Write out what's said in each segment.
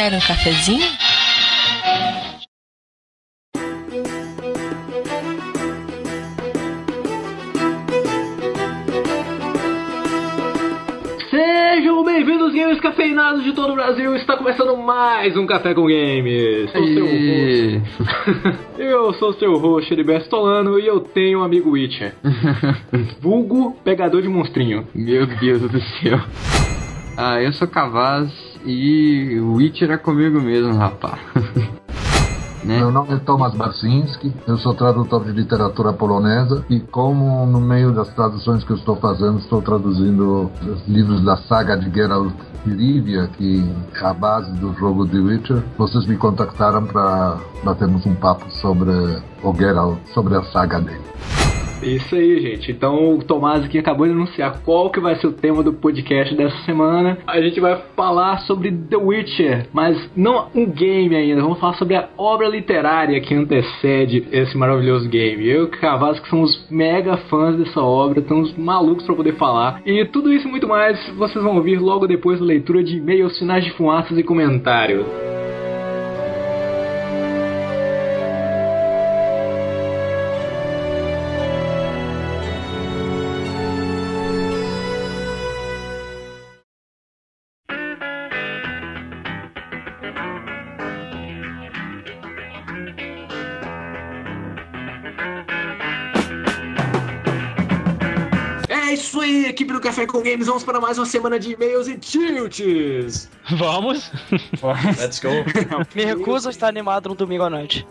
Quer um cafezinho? Sejam bem-vindos, gamers cafeinados de todo o Brasil. Está começando mais um Café com Games. Sou seu host. Eu sou seu host, Heriberto Stolano, e eu tenho um amigo Witcher. Vulgo pegador de monstrinho. Meu Deus do céu. Ah, eu sou Cavaz e o Witcher é comigo mesmo, rapá. né? Meu nome é Thomas Barsinski, eu sou tradutor de literatura polonesa e como no meio das traduções que eu estou fazendo, estou traduzindo os livros da saga de Geralt de Rivia, que é a base do jogo The Witcher, vocês me contactaram para batermos um papo sobre o Geralt, sobre a saga dele. Isso aí, gente. Então o Tomás aqui acabou de anunciar qual que vai ser o tema do podcast dessa semana. A gente vai falar sobre The Witcher, mas não um game ainda. Vamos falar sobre a obra literária que antecede esse maravilhoso game. Eu e o Cavaz, que somos mega fãs dessa obra, estamos malucos para poder falar. E tudo isso e muito mais vocês vão ouvir logo depois da leitura de e-mails, sinais de fumaças e comentários. Com Games. Vamos para mais uma semana de e-mails e tilts. Vamos. Let's go. Me recuso a estar animado no domingo à noite.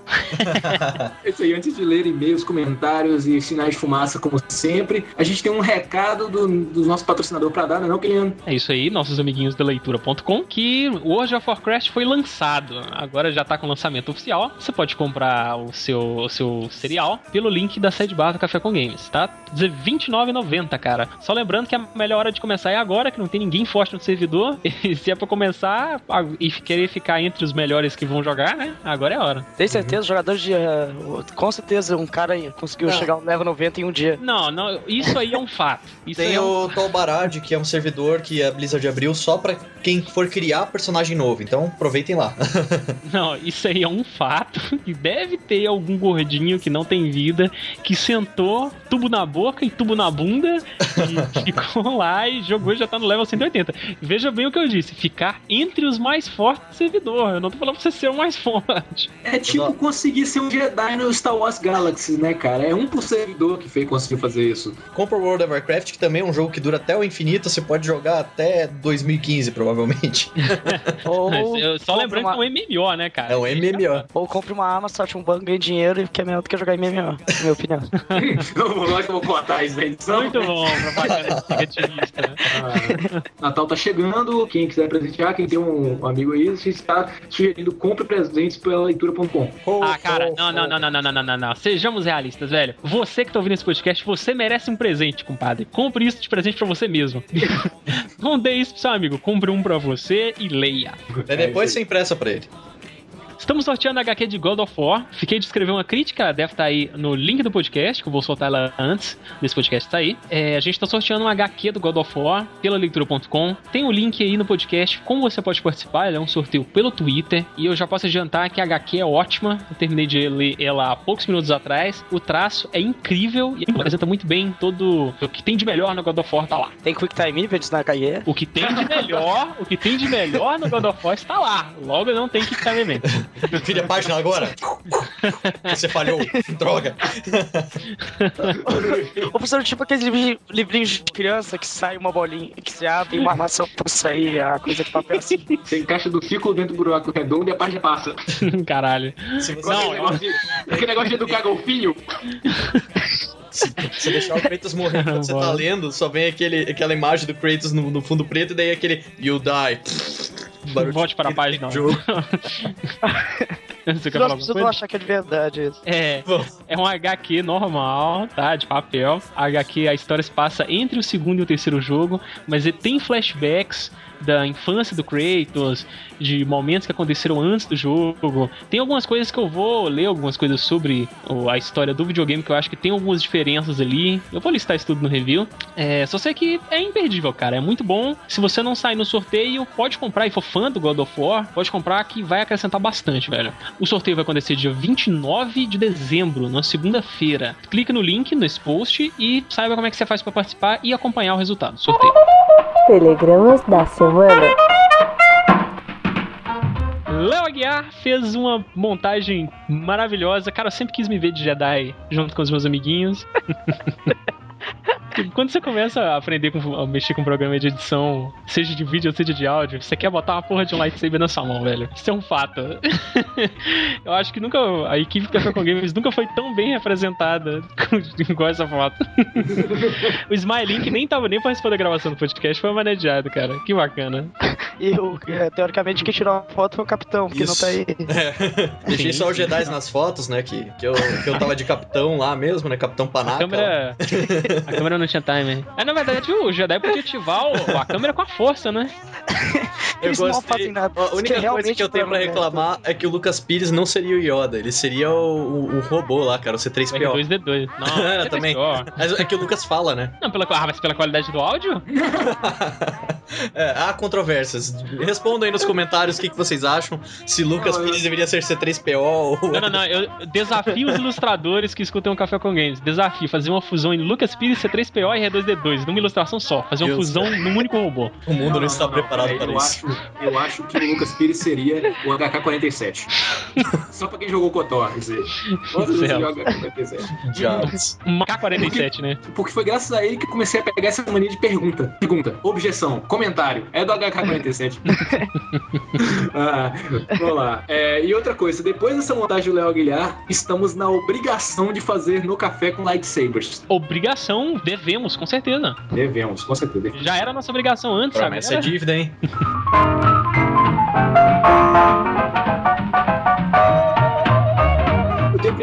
É isso aí, antes de ler e-mails, comentários e sinais de fumaça, como sempre, a gente tem um recado do, do nosso patrocinador para dar, não é não, Kilian? É isso aí, nossos amiguinhos da leitura.com, que World of Warcraft foi lançado. Agora já tá com lançamento oficial. Você pode comprar o seu, o seu cereal pelo link da sede bar do Café com Games, tá? Dizer R$29,90, cara. Só lembrando que a melhor hora de começar é agora, que não tem ninguém forte no servidor. E se é pra começar e querer ficar entre os melhores que vão jogar, né? Agora é a hora. Tem certeza, jogadores de. eh, com certeza, um cara aí conseguiu Não. chegar ao level 90 em um dia. Não, não, isso aí é um fato. Isso Tem é um o Tolbarad, que é um servidor que a Blizzard abriu só pra quem for criar personagem novo. Então aproveitem lá. Não, isso aí é um fato. E deve ter algum gordinho que não tem vida que sentou tubo na boca e tubo na bunda e ficou lá e jogou e já tá no level 180. Veja bem o que eu disse: ficar entre os mais fortes do servidor. Eu não tô falando pra você ser o mais forte. É tipo conseguir ser um Jedi no Star Wars Galaxy, né, cara? É um por servidor que fez conseguir fazer isso. Compra o World of Warcraft, que também é um jogo que dura até o infinito. Você pode jogar até 2015, provavelmente. Ou, só lembrando uma, que é um MMO, né, cara? É um MMO. ou compre uma arma, sorte um banco, ganhe dinheiro, que é melhor do que jogar MMO, na minha opinião. Lógico que eu vou cortar isso da edição. Muito bom, propaganda né? Ah. Natal tá chegando, quem quiser presentear, quem tem um amigo aí, se está sugerindo compre presentes pela leitura.com. Ah, cara, não, não, não, não, não, não, não, não, Sejamos realistas, velho. Você que tá ouvindo esse podcast, você merece um presente, compadre. Compre isso de presente para você mesmo. não dê isso pro seu amigo, compre um para você e leia. É depois você impressa para ele. Estamos sorteando a HQ de God of War. Fiquei de escrever uma crítica, ela deve estar aí no link do podcast, que eu vou soltar ela antes desse podcast sair. É, a gente está sorteando uma HQ do God of War pela leitura.com. Tem o link aí no podcast, como você pode participar. Ele é um sorteio pelo Twitter. E eu já posso adiantar que a HQ é ótima. Eu terminei de ler ela há poucos minutos atrás. O traço é incrível e apresenta muito bem todo o que tem de melhor no God of War tá lá. Tem Quick Time Events na HE. O que tem de melhor, o que tem de melhor no God of War está lá. Logo não tem que ficar evento. Vira a página agora. Você falhou. Droga. Ou professor, tipo aqueles livri- livrinhos de criança que sai uma bolinha, que se abre e uma armação pra sair a coisa de papel assim. Você encaixa do círculo dentro do buraco redondo e a página passa. Caralho. Se você, Aquele negócio de- aquele negócio de educar golfinho. se deixar o Kratos morrer quando você tá lendo, só vem aquele, aquela imagem do Kratos no, no fundo preto e daí aquele You die. Barulho Volte para a página. Jogo. Você quer As pessoas vão coisa? achar que é de verdade isso. É, Vamos. é um HQ normal, tá? De papel. A HQ, a história se passa entre o segundo e o terceiro jogo, mas ele tem flashbacks da infância do Kratos, de momentos que aconteceram antes do jogo. Tem algumas coisas que eu vou ler, algumas coisas sobre a história do videogame que eu acho que tem algumas diferenças ali. Eu vou listar isso tudo no review. É, só sei que é imperdível, cara. É muito bom. Se você não sair no sorteio, pode comprar e for fã do God of War, pode comprar que vai acrescentar bastante, velho. O sorteio vai acontecer dia 29 de dezembro, na segunda-feira. Clique no link nesse post e saiba como é que você faz pra participar e acompanhar o resultado do sorteio. Telegramas da semana. Léo Aguiar fez uma montagem maravilhosa. Cara, eu sempre quis me ver de Jedi junto com os meus amiguinhos. Quando você começa a aprender com, a mexer com programa de edição, seja de vídeo ou seja de áudio, você quer botar uma porra de um lightsaber na sua mão, velho. Isso é um fato. Eu acho que nunca. A equipe Café com Games nunca foi tão bem representada igual essa foto. o Smiley, que nem tava nem participando da gravação do podcast, foi manejado, cara. Que bacana. E o, é, teoricamente quem tirou a foto foi o capitão, porque Isso. não tá aí. Deixei Sim, só os. Jedi nas fotos, né? Que, que, eu, que eu tava de capitão lá mesmo, né? Capitão A Panaca. câmera. A câmera não tinha timer. É, na verdade, o Jedi podia ativar o- a câmera com a força, né? Eu Eles não gostei. A única coisa que eu tenho pra foi reclamar é que o Lucas Pires não seria o Yoda, ele seria o, o, o robô lá, cara, o O C3PO. R2D2. Não, É, é também. Mas é que o Lucas fala, né? Não, pela, ah, mas pela qualidade do áudio? é, há controvérsias. Respondam aí nos comentários o que, que vocês acham. Se Lucas Não, eu- Pires deveria ser C3PO ou. Não, não, não. Eu desafio os ilustradores que escutam o Café com Games. Desafio fazer uma fusão em Lucas Pires, C3PO e R2D2, numa ilustração só. Fazer uma Deus. fusão num único robô. O mundo não, está preparado peraí, para eu isso. Acho, eu acho que o Lucas Pires seria o HK-47. Só pra quem jogou Kotor, quer dizer. Todos jogam HK-47. Diabos. Um K-47, né? Porque foi graças a ele que comecei a pegar essa mania de pergunta. Pergunta, objeção, comentário. É do HK-47. ah, vamos lá. É, e outra coisa, depois dessa montagem do Léo Aguilar, estamos na obrigação de fazer no café com lightsabers. Obrigação, devemos, com certeza. Devemos, com certeza. Já era a nossa obrigação antes, sabe? Promessa é dívida, hein?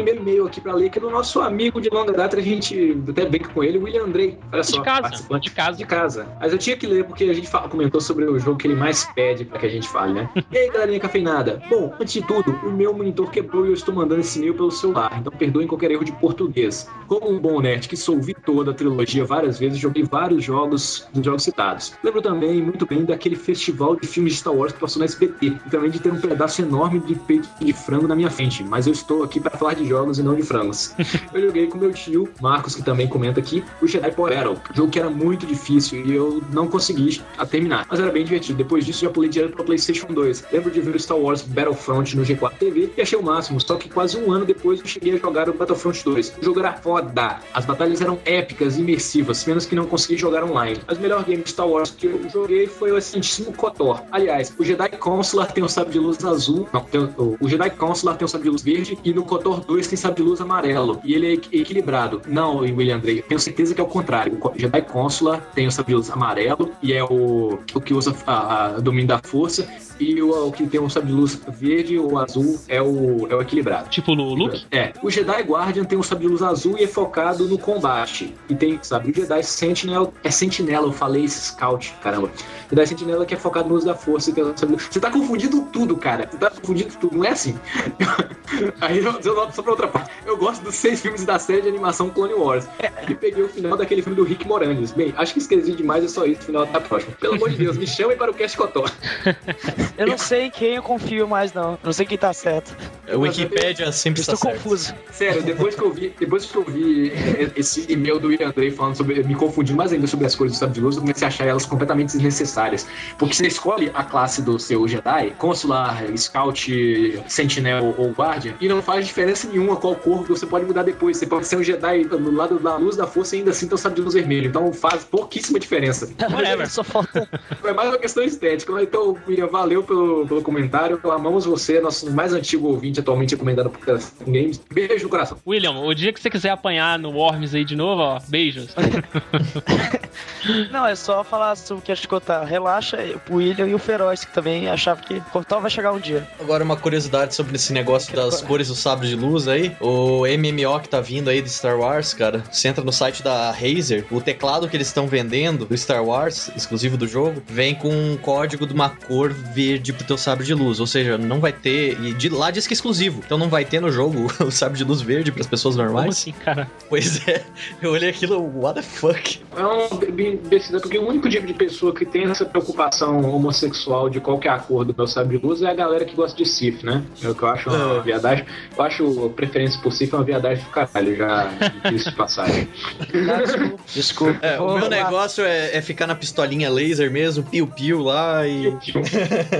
primeiro e-mail aqui pra ler, que é do nosso amigo de longa data, a gente até brinca com ele, o William Andrei. Olha só, De casa, participante. de casa. de casa. Mas eu tinha que ler porque a gente fala- comentou sobre o jogo que ele mais pede pra que a gente fale, né? E aí, galerinha cafeinada? Bom, antes de tudo, o meu monitor quebrou e eu estou mandando esse e-mail pelo celular, então perdoem qualquer erro de português. Como um bom nerd que sou vi toda a trilogia várias vezes, joguei vários jogos dos jogos citados. Lembro também muito bem daquele festival de filmes de Star Wars que passou na SBT, e também de ter um pedaço enorme de peito de frango na minha frente, mas eu estou aqui para falar de jogos e não de frangos. eu joguei com meu tio, Marcos, que também comenta aqui, o Jedi Battle, jogo que era muito difícil e eu não consegui a terminar, mas era bem divertido. Depois disso, já pulei direto para PlayStation 2. Lembro de ver o Star Wars Battlefront no G4 TV e achei o máximo, só que quase um ano depois eu cheguei a jogar o Battlefront 2. O jogo era foda, as batalhas eram épicas e imersivas, menos que não consegui jogar online. Mas o melhor game de Star Wars que eu joguei foi o excelentíssimo KOTOR. Aliás, o Jedi Consular tem o sabre de luz azul, não, tem o, Jedi Consular tem o sabre de luz verde e no KOTOR 2 tem sabre de luz amarelo. E ele é equi- equilibrado. Não, William Andrei, tenho certeza que é o contrário. O Jedi Consular tem o sabre de luz amarelo e é o, o que usa a domínio da força. E o, o que tem o sabre de luz verde ou azul é o, é o equilibrado. Tipo no Luke. É, o Jedi Guardian tem um sabre de luz azul e é focado no combate. E tem, sabe, o Jedi Sentinel é Sentinela, eu falei Scout, caramba. Jedi Sentinela que é focado no uso da força. um luz- Você tá confundindo tudo, cara. Você tá confundindo tudo, não é assim? Aí eu, eu noto só pra outra parte. Eu gosto dos seis filmes da série de animação Clone Wars. E peguei o final daquele filme do Rick Moranis. Bem, acho que esqueci demais, é só isso. O final tá próximo. Pelo amor de Deus, me chamem para o Cast Cotó. Eu não sei em quem eu confio mais, não. Eu não sei quem tá certo. A Wikipédia sempre Eu está estou confuso. Sério, depois que eu vi, depois que eu vi eh, esse e-mail do William Andrei falando sobre, me confundindo mais ainda sobre as cores do sabre de luz, eu comecei a achar elas completamente desnecessárias. Porque você escolhe a classe do seu Jedi, consular, scout, sentinel ou guardian, e não faz diferença nenhuma qual cor você pode mudar depois. Você pode ser um Jedi no lado da luz da força e ainda assim ter o sabre de luz vermelho. Então faz pouquíssima diferença. Whatever. Só falta. É mais uma questão estética. Então, William, valeu valeu pelo, pelo comentário. Amamos você, nosso mais antigo ouvinte atualmente recomendado por Telefone Games. Beijo no coração. William, o dia que você quiser apanhar no Worms aí de novo, ó, beijos. Não, é só falar sobre o que a Cotar. Relaxa, o William e o Feroz, que também achava que Cortal vai chegar um dia. Agora uma curiosidade sobre esse negócio das cores do sabre de luz aí. O MMO que tá vindo aí de Star Wars, cara. Você entra no site da Razer, o teclado que eles estão vendendo do Star Wars, exclusivo do jogo, vem com um código de uma cor verde pro teu sabre de luz. Ou seja, não vai ter. E de lá diz que é exclusivo. Então não vai ter no jogo o sabre de luz verde pras pessoas Como normais. assim, cara? Pois é, eu olhei aquilo, what the fuck? É um imbecil, porque o único tipo de pessoa que tem essa preocupação homossexual de qual que é a cor do meu sabre de luz é a galera que gosta de Sif, né? É o que eu acho uma É. viadagem. Eu acho a preferência por Sif uma viadagem do caralho, já disse de passagem. Ah, desculpa, desculpa. É, o meu negócio é, é ficar na pistolinha laser mesmo, piu-piu lá e.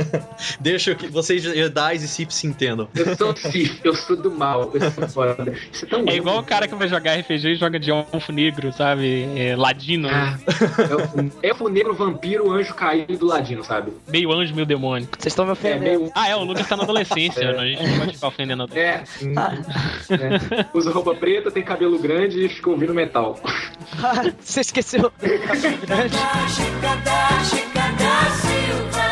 Deixa que vocês Jedi e Sith se entendam. Eu sou Sif, eu sou do mal, eu sou foda. Isso é tão É igual o cara que vai jogar RPG e joga de elfo negro, sabe? É, ladino, Ah, é o negro, vampiro, anjo caído do ladino, sabe? meio anjo, meio demônio. Vocês estão me É ofendendo. meio. Ah, é, o Lucas tá na adolescência, né? a gente não pode ficar ofendendo a É, é. Usa roupa preta, tem cabelo grande e fica ouvindo metal. Você esqueceu. Grande. A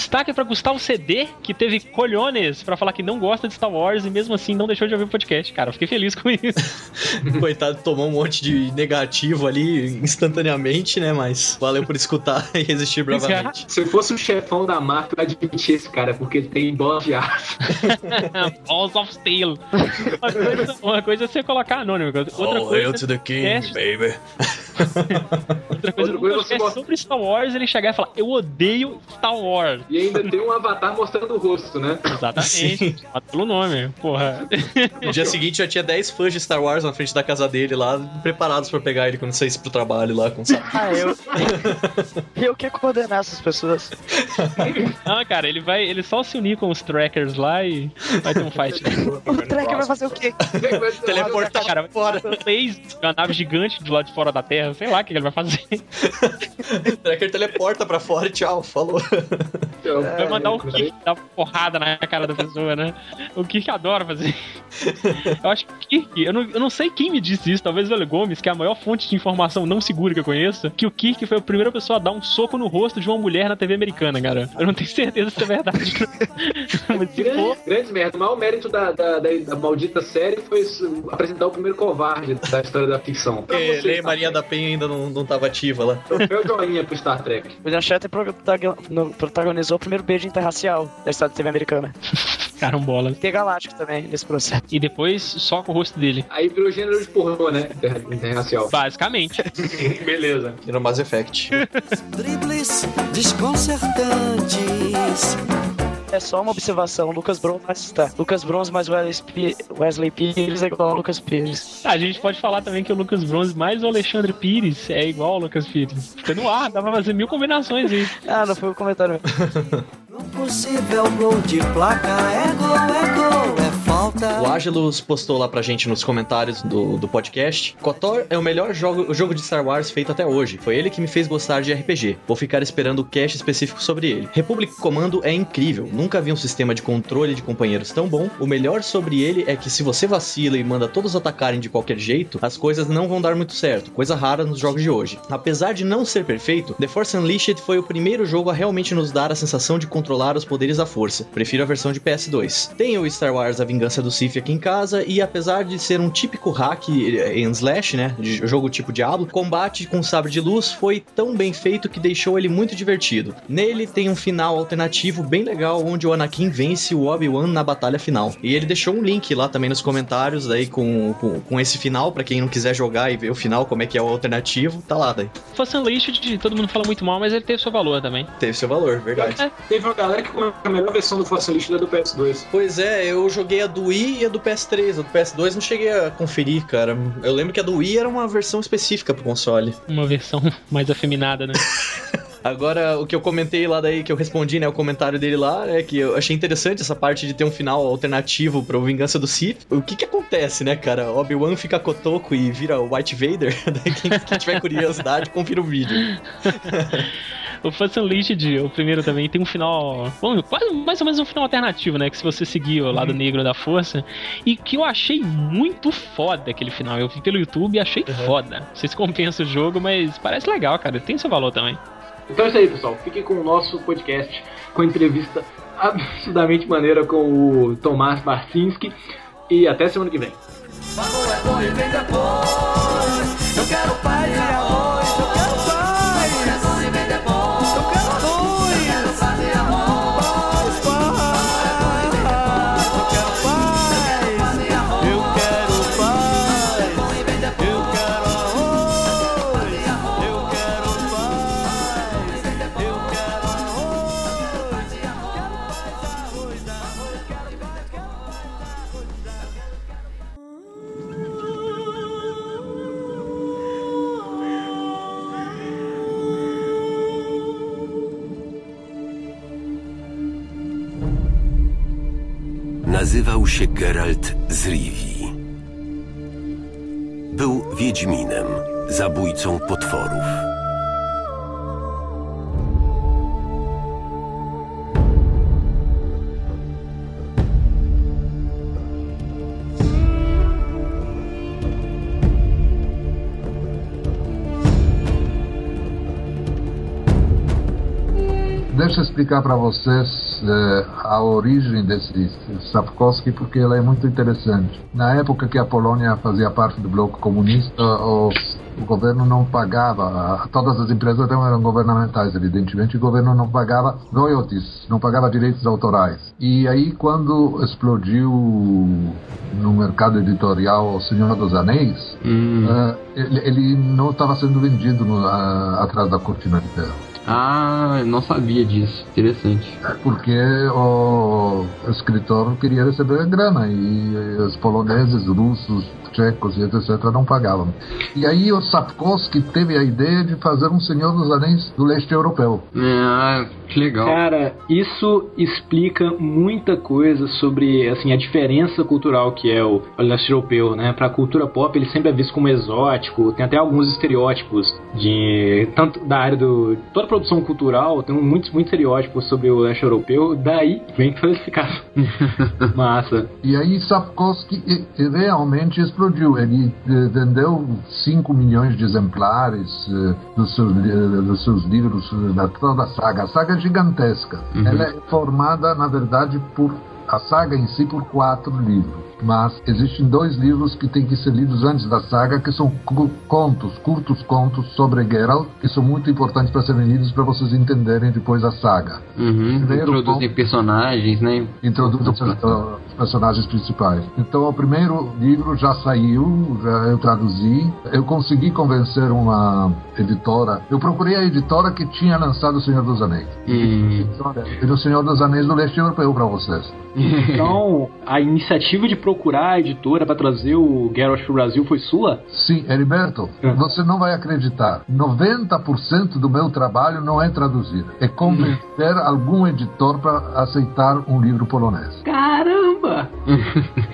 Destaque pra Gustavo CD, que teve colhones pra falar que não gosta de Star Wars e mesmo assim não deixou de ouvir o podcast, cara. Eu fiquei feliz com isso. Coitado, tomou um monte de negativo ali instantaneamente, né? Mas valeu por escutar e resistir bravamente. Se fosse o chefão da marca, eu admitia esse cara, porque ele tem bola de aço. Balls of Steel. Uma coisa, uma coisa é você colocar anônimo. Outra Oh, coisa, hail to the king, podcast- baby. outra coisa, outra coisa é podcast você gosta- sobre Star Wars, ele chegar e falar, eu odeio Star Wars. E ainda tem um avatar mostrando o rosto, né? Exatamente. Pelo nome, porra. No dia seguinte já tinha 10 fãs de Star Wars na frente da casa dele lá, preparados pra pegar ele quando saísse pro trabalho lá com o saco. Ah, eu. eu que coordenar essas pessoas. Não, cara, ele vai. Ele só se unir com os trackers lá e vai ter um fight. O Trek vai fazer o quê? Teleportar Cara, fora. fez uma nave gigante do lado de fora da Terra, sei lá o que ele vai fazer. O tracker teleporta pra fora e tchau, falou. Vai mandar o Kirk dar porrada na cara da pessoa, né? O Kirk adora fazer. Eu acho que o Kirk, eu não, eu não sei quem me disse isso, talvez o Lele Gomes, que é a maior fonte de informação não segura que eu conheço, que o Kirk foi a primeira pessoa a dar um soco no rosto de uma mulher na TV americana, cara. Eu não tenho certeza se é verdade. Mas se for, Grande, grande merda. O maior mérito da, da, da- da maldita série foi apresentar o primeiro covarde da história da ficção. Pra você, Star Maria da. Penha ainda não, não tava ativa lá. Troféu joinha pro Star Trek. William Shatner protagon- protagonizou o primeiro beijo interracial da história da TV americana. carambola. Tem Galáctico também nesse processo. E depois só com o rosto dele. Aí virou gênero de pornô, né? Inter- Interracial. Basicamente. Beleza. E no Mass Effect. dribles desconcertantes. É só uma observação. Lucas Bronze mais tá. Lucas Bronze mais Wesley, Wesley Pires é igual ao Lucas Pires. A gente pode falar também que o Lucas Bronze mais o Alexandre Pires é igual ao Lucas Pires. Fica no ar, dá pra fazer mil combinações aí. Ah, não foi o comentário. No possível gol de placa é gol, é gol, é O Angelus postou lá pra gente nos comentários do, do podcast. KOTOR é o melhor jogo, jogo de Star Wars feito até hoje. Foi ele que me fez gostar de RPG. Vou ficar esperando o cast específico sobre ele. Republic Commando é incrível. Nunca vi um sistema de controle de companheiros tão bom. O melhor sobre ele é que se você vacila e manda todos atacarem de qualquer jeito, as coisas não vão dar muito certo. Coisa rara nos jogos de hoje. Apesar de não ser perfeito, The Force Unleashed foi o primeiro jogo a realmente nos dar a sensação de controlar os poderes da força. Prefiro a versão de PS2. Tenho o Star Wars A Vingança do Sith aqui em casa e apesar de ser um típico hack em slash, né, de jogo tipo Diablo, combate com sabre de luz foi tão bem feito que deixou ele muito divertido. Nele tem um final alternativo bem legal onde o Anakin vence o Obi-Wan na batalha final. E ele deixou um link lá também nos comentários daí com, com, com esse final pra quem não quiser jogar e ver o final como é que é o alternativo, tá lá daí. Fosse Unleashed, todo mundo fala muito mal, mas ele teve seu valor também. Teve seu valor, verdade. Teve uma galera que a melhor versão do Force Unleashed é do PS2. Pois é, eu joguei a do Wii e a do PS3. A do PS2 não cheguei a conferir, cara. Eu lembro que a do Wii era uma versão específica pro console. Uma versão mais afeminada, né? Agora, o que eu comentei lá daí, que eu respondi, né, o comentário dele lá, é que eu achei interessante essa parte de ter um final alternativo pro Vingança do Sith. O que que acontece, né, cara? Obi-Wan fica cotoco e vira o White Vader? Quem, quem tiver curiosidade, confira o vídeo. O Force Unleashed, o primeiro também, tem um final. Bom, quase mais ou menos um final alternativo, né? Que se você seguir o lado negro da força. E que eu achei muito foda aquele final. Eu vi pelo YouTube e achei foda. Não sei se compensa o jogo, mas parece legal, cara. Tem seu valor também. Então é isso aí, pessoal. Fiquem com o nosso podcast com a entrevista absurdamente maneira com o Tomás Barcinski. E até semana que vem. Amor é bom e vem depois. Eu quero Nazywał się Geralt z. Był wiedźminem, zabójcą potworów. Explicar para vocês eh, a origem desse Sapkowski, porque ela é muito interessante. Na época que a Polônia fazia parte do bloco comunista, o, o governo não pagava, todas as empresas não eram governamentais, evidentemente, o governo não pagava royalties, não pagava direitos autorais. E aí, quando explodiu no mercado editorial O Senhor dos Anéis, Hum. eh, ele, ele não estava sendo vendido no- a- atrás da cortina de ferro. Ah, eu não sabia disso. Interessante. porque o escritor queria receber grana e os poloneses, russos, tchecos e etc. não pagavam. E aí o Sapkowski teve a ideia de fazer um Senhor dos Anéis do leste europeu. Ah, que legal. Cara, isso explica muita coisa sobre assim a diferença cultural que é o, leste europeu, né? Pra cultura pop ele sempre é visto como exótico, tem até alguns estereótipos de tanto da área do toda a produção cultural, tem muitos muitos estereótipos sobre o leste europeu, daí vem toda essa explicação. Massa. E aí Sapkowski realmente explodiu. Ele eh, vendeu 5 milhões de exemplares eh, dos, seus, eh, dos seus livros, da toda a saga. A saga é gigantesca. Ela é formada, na verdade, por a saga em si por quatro livros. Mas existem dois livros que têm que ser lidos antes da saga, que são contos, curtos contos sobre Geralt, que são muito importantes para serem lidos para vocês entenderem depois a saga. Uhum. Introduzem ponto- personagens, né? introduz os, personagens principais. Então, o primeiro livro já saiu, já eu traduzi. Eu consegui convencer uma editora. Eu procurei a editora que tinha lançado O Senhor dos Anéis. Hum. E o Senhor dos Anéis do Leste Europeu para vocês. Então, a iniciativa de procurar a editora pra trazer o Geralt pro Brasil foi sua? Sim, Heriberto, Hum. você não vai acreditar. 90% do meu trabalho não é traduzir, é convencer algum editor para aceitar um livro polonês. Caramba!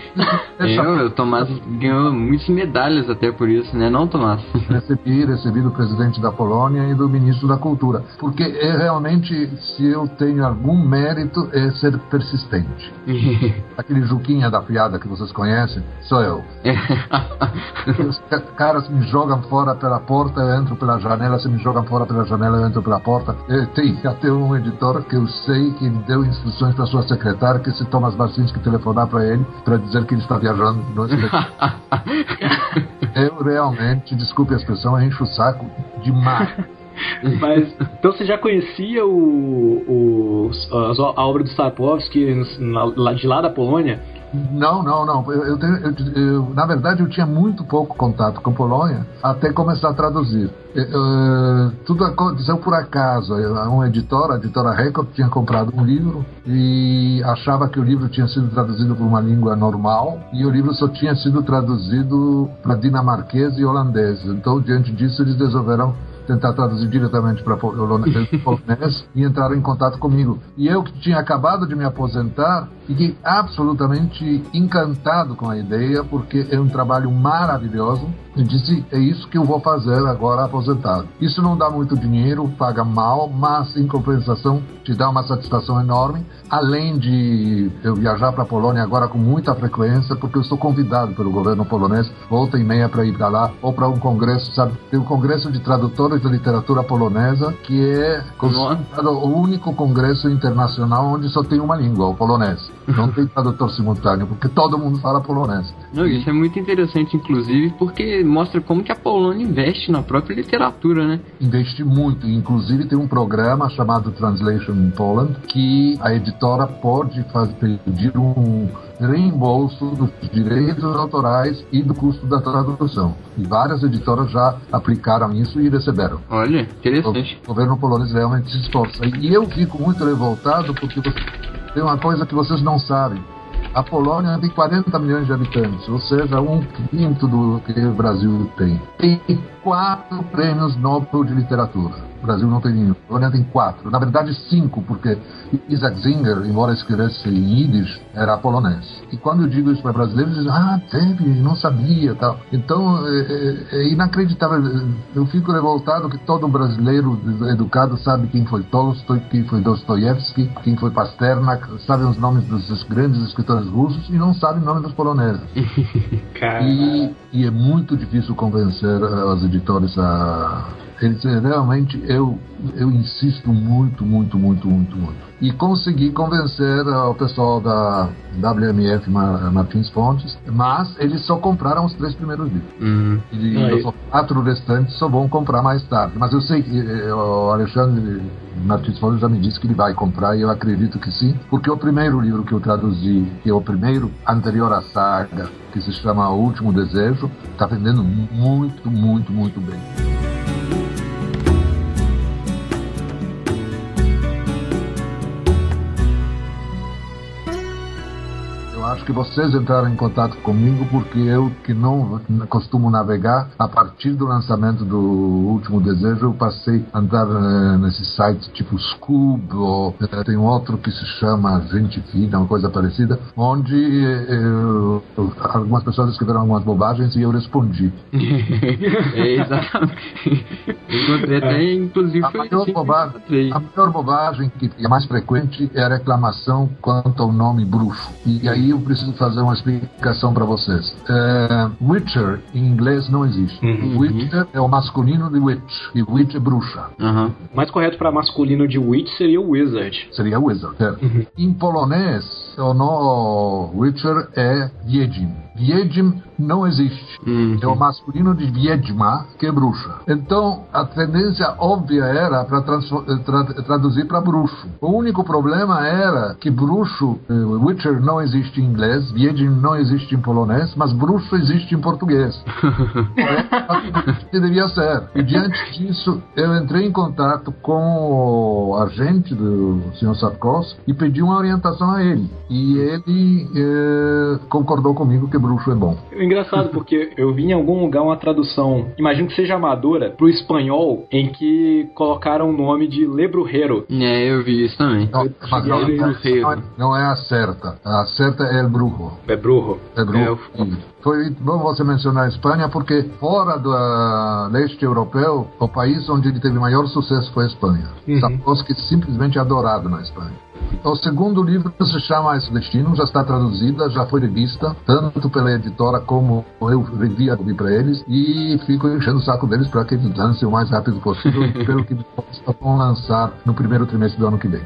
É, o Tomás ganhou muitas medalhas até por isso, né? Não, Tomás? Recebi, recebi do presidente da Polônia e do ministro da Cultura. Porque é realmente, se eu tenho algum mérito, é ser persistente. Aquele Juquinha da piada que vocês conhecem, sou eu. Os ca- caras me jogam fora pela porta, eu entro pela janela, se me jogam fora pela janela, eu entro pela porta. Tem até um editor que eu sei que ele deu instruções para sua secretária que se Thomas Barcinski telefonar para ele para dizer que ele está viajando exterior. Eu realmente, desculpe a expressão, encho o saco demais. Mas, então você já conhecia o, o, a obra do lá- de lá da Polônia? Não, não, não. Eu, eu eu- na verdade, eu tinha muito pouco contato com Polônia até começar a traduzir. Eh, tudo aconteceu por acaso. Uma editora, a editora Record, tinha comprado um livro e achava que o livro tinha sido traduzido por uma língua normal e o livro só tinha sido traduzido para dinamarquês e holandês. Então, diante disso, eles resolveram tentar traduzir diretamente para polonês e entraram em contato comigo. E eu que tinha acabado de me aposentar, fiquei absolutamente encantado com a ideia, porque é um trabalho maravilhoso. E disse, é isso que eu vou fazer agora aposentado. Isso não dá muito dinheiro, paga mal, mas em compensação te dá uma satisfação enorme. Além de eu viajar para a Polônia agora com muita frequência, porque eu sou convidado pelo governo polonês, volta e meia para ir para lá, ou para um congresso, sabe? Tem o Congresso de Tradutores de Literatura Polonesa, que é considerado o único congresso internacional onde só tem uma língua, o polonês. Não tem tradutor simultâneo, porque todo mundo fala polonês. Não, isso é muito interessante, inclusive, porque mostra como que a Polônia investe na própria literatura, né? Investe muito, inclusive tem um programa chamado Translation in Poland, que a editora pode fazer, pedir um reembolso dos direitos autorais e do custo da tradução. E várias editoras já aplicaram isso e receberam. Olha, interessante. O governo polonês realmente se esforça. E eu fico muito revoltado porque você- tem uma coisa que vocês não sabem. A Polônia tem 40 milhões de habitantes, ou seja, um quinto do que o Brasil tem. Tem quatro prêmios Nobel de literatura. O Brasil não tem nenhum. A Polônia tem quatro. Na verdade, cinco, porque Isaac Singer, embora escrevesse em Yiddish, era polonês. E quando eu digo isso para brasileiros, dizem, ah, teve, não sabia tal. Então, é, é- é inacreditável. Eu fico revoltado que todo brasileiro educado sabe quem foi Tolstói, quem foi Dostoiévski, quem foi Pasternak, sabe os nomes dos grandes escritores russos e não sabe o nome dos poloneses. E, e é muito difícil convencer eh, os editores a. Eles, realmente, eu, eu insisto muito, muito, muito, muito, muito. E consegui convencer eh, o pessoal da WMF Ma- Martins Fontes, mas eles só compraram os três primeiros livros. Hum. E os quatro restantes só vão comprar mais tarde. Mas eu sei que eh, o Alexandre Martins Fontes já me disse que ele vai comprar e eu acredito que sim, porque o primeiro livro que eu traduzi, que é o primeiro anterior à saga, que se chama O Último Desejo, está vendendo muito, muito, muito bem. Acho que vocês entraram em contato comigo porque eu, que não costumo navegar, a partir do lançamento do Último Desejo, eu passei a andar eh, nesses sites tipo Scoob, ou eh, tem outro que se chama Gente Fina, uma coisa parecida, onde eh, eu- algumas pessoas escreveram algumas bobagens e eu respondi. é, exatamente. Eu encontrei até, inclusive, A maior, assim bobagem, a maior bobagem que é mais frequente é a reclamação quanto ao nome bruxo. E aí eu preciso fazer uma explicação para vocês. É, Witcher em inglês não existe. Uhum. Witcher é o masculino de witch e witch é bruxa. O mais correto para masculino de Witch seria o Wizard. Seria wizard. certo? Uhum. Em polonês, o no Witcher é Wiedźmin. Wiedźmin não existe. Uhum. É o masculino de Wiedźma, que é bruxa. Então, a tendência óbvia era para traduzir para bruxo. O único problema era que bruxo, eh, Witcher não existe em inglês, Wiedźmin não existe em polonês, mas bruxo existe em português. É, que devia ser. E diante disso, eu entrei em contato com o agente do Sr. Sapkowski e pedi uma orientação a ele. E ele eh, concordou comigo que bruxo é bom. É engraçado porque eu vi em algum lugar uma tradução, imagino que seja amadora, pro espanhol, em que colocaram o nome de Lebrujero. É, eu vi isso também. Não, mas não, não, não é, não é a certa. A certa é el brujo. É brujo. É brujo. É, eu- Foi bom você mencionar a Espanha, porque fora do ah, leste europeu, o país onde ele teve maior sucesso foi a Espanha. Uhum. Sapkowski simplesmente adorado na Espanha. O segundo livro se chama Esse Destino, já está traduzida, já foi revista, tanto pela editora como eu revi a para eles, e fico enchendo o saco deles para que eles lancem o mais rápido possível, pelo que vão lançar no primeiro trimestre do ano que vem.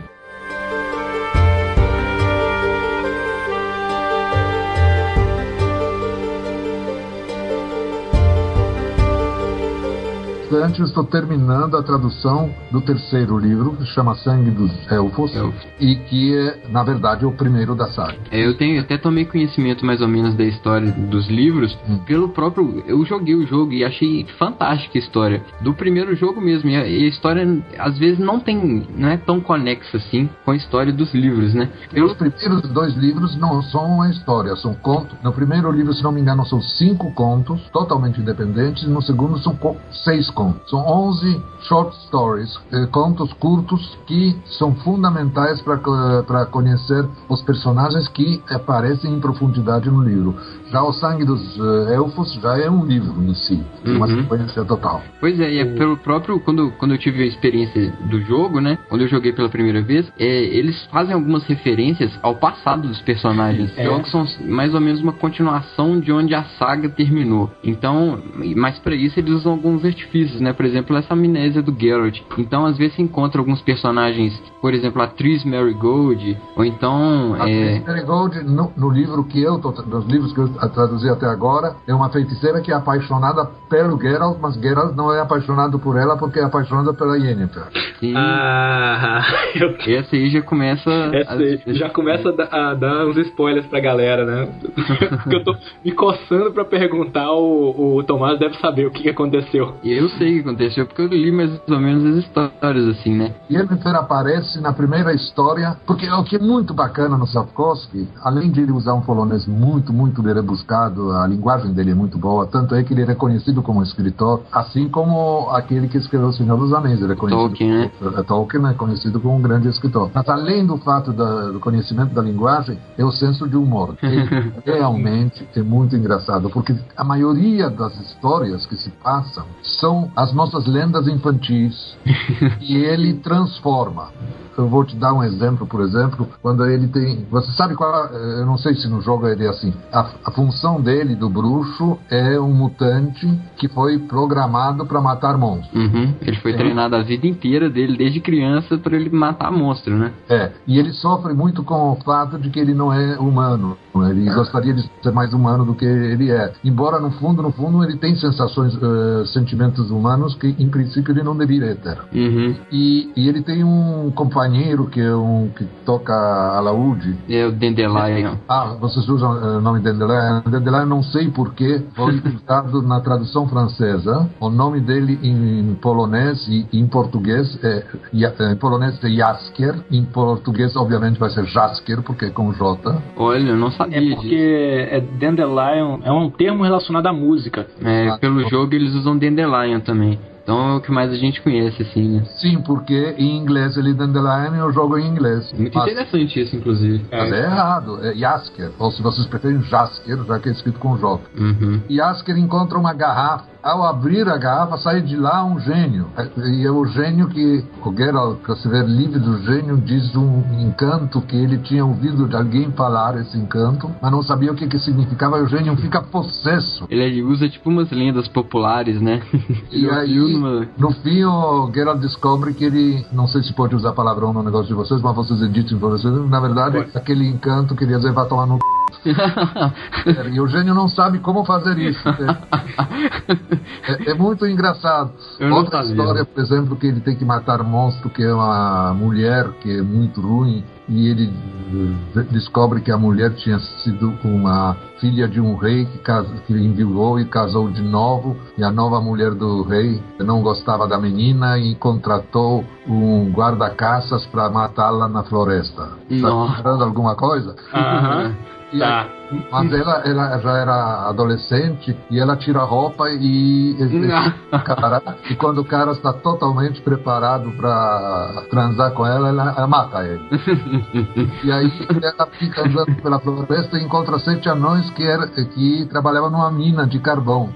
Antes, eu estou terminando a tradução do terceiro livro, que chama Sangue dos Elfos, Elfos. e que é, na verdade, o primeiro da saga. É, eu tenho até tomei conhecimento mais ou menos da história dos livros Hum. pelo próprio. Eu joguei o jogo e achei fantástica a história do primeiro jogo mesmo. E a, e a história às vezes não tem, não é tão conexa assim com a história dos livros, né? Os primeiros dois livros não são uma história, são contos. No primeiro livro, se não me engano, são cinco contos, totalmente independentes, no segundo são seis contos. Contos. São 11 short stories, eh, contos curtos que são fundamentais para conhecer os personagens que aparecem em profundidade no livro. Já O Sangue dos eh, Elfos já é um livro em si, uma Uhum. sequência total. Pois é, e é pelo próprio. Quando, quando eu tive a experiência do jogo, né? Quando eu joguei pela primeira vez, é, eles fazem algumas referências ao passado dos personagens. É. Jogos são mais ou menos uma continuação de onde a saga terminou. Então, mas para isso eles usam alguns artifícios, né? Por exemplo, essa amnésia do Geralt. Então, às vezes, se encontra alguns personagens, por exemplo, a atriz Marigold, ou então. A É, Atriz Marigold, no, no livro que eu, tô, nos livros que eu traduzi até agora, é uma feiticeira que é apaixonada pelo Geralt, mas Geralt não é apaixonado por ela porque é apaixonado pela Yennefer. sim, Ah, eu essa aí já começa. Essa aí já começa a, dar- a dar uns spoilers pra galera, né? Porque eu tô me coçando pra perguntar, o, o Tomás deve saber o que, aconteceu. Eu sei o que aconteceu, porque eu li mais ou menos as histórias, assim, né? Yennefer aparece na primeira história, porque o que é muito bacana no Sapkowski, além de ele usar um polonês muito, muito rebuscado, a linguagem dele é muito boa, tanto é que ele é reconhecido como escritor, assim como aquele que escreveu O Senhor dos Anéis, ele é conhecido Tolkien, né? Tolkien é conhecido como um grande escritor. Mas além do fato da- do conhecimento da linguagem, é o senso de humor. Ele realmente é muito engraçado, porque a maioria das histórias que se passam são as nossas lendas infantis e ele transforma. Eu vou te dar um exemplo, por exemplo, quando ele tem. Você sabe qual. é- Eu não sei se no jogo ele é assim. A, a função dele, do bruxo, é um mutante que foi programado para matar monstros. Uhum. Ele foi Sim. treinado a vida inteira dele, desde criança, pra ele matar monstro, né? É, e ele sofre muito com o fato de que ele não é humano. Ele gostaria de ser mais humano do que ele é. Embora no fundo, no fundo, ele tem sensações, eh, sentimentos humanos que em princípio ele não deveria ter. Uhum. E, e ele tem um companheiro que é um que toca alaúde. É o Dandelion. Ah, vocês usam eh, o nome Dandelion? Dandelion não sei porquê, foi usado na tradução francesa. O nome dele em polonês e em português é, Ja- em polonês é Jaskier, em português obviamente vai ser Jaskier, porque é com J. Olha, eu não É sabia disso. porque é Dandelion é um termo relacionado à música. É, pelo jogo eles usam Dandelion também. Então é o que mais a gente conhece, assim, né? Sim, porque em inglês ele é Dandelion eu jogo em inglês. Muito Mas- interessante isso, inclusive. Mas é errado, é Jaskier, ou se vocês preferem Jaskier, já que é escrito com J. Uhum. Jaskier encontra uma garrafa. Ao abrir a garrafa, sai de lá um gênio. E é o gênio que o Geralt, que você vê livre do gênio, diz um encanto que ele tinha ouvido de alguém falar esse encanto, mas não sabia o que, que significava. E o gênio fica possesso. Ele usa tipo umas lendas populares, né? E aí, no fim, o Geralt descobre que ele, não sei se pode usar palavrão no negócio de vocês, mas vocês editem para vocês. Na verdade, aquele encanto queria dizer vai tomar no c... E o gênio não sabe como fazer isso. É, é- muito engraçado. Eu Outra história, por exemplo, que ele tem que matar monstro, que é uma mulher que é muito ruim, e ele eh, descobre que a mulher tinha sido uma filha de um rei que, cas- que enviou e casou de novo, e a nova mulher do rei não gostava da menina e contratou um guarda-caças para matá-la na floresta. Está lembrando alguma coisa? Aham. Tá. mas ela, ela já era adolescente e ela tira a roupa e, cara, e quando o cara está totalmente preparado para transar com ela, ela, ela mata ele. E aí ela fica andando pela floresta e encontra sete anões que, era, que trabalhavam numa mina de carvão.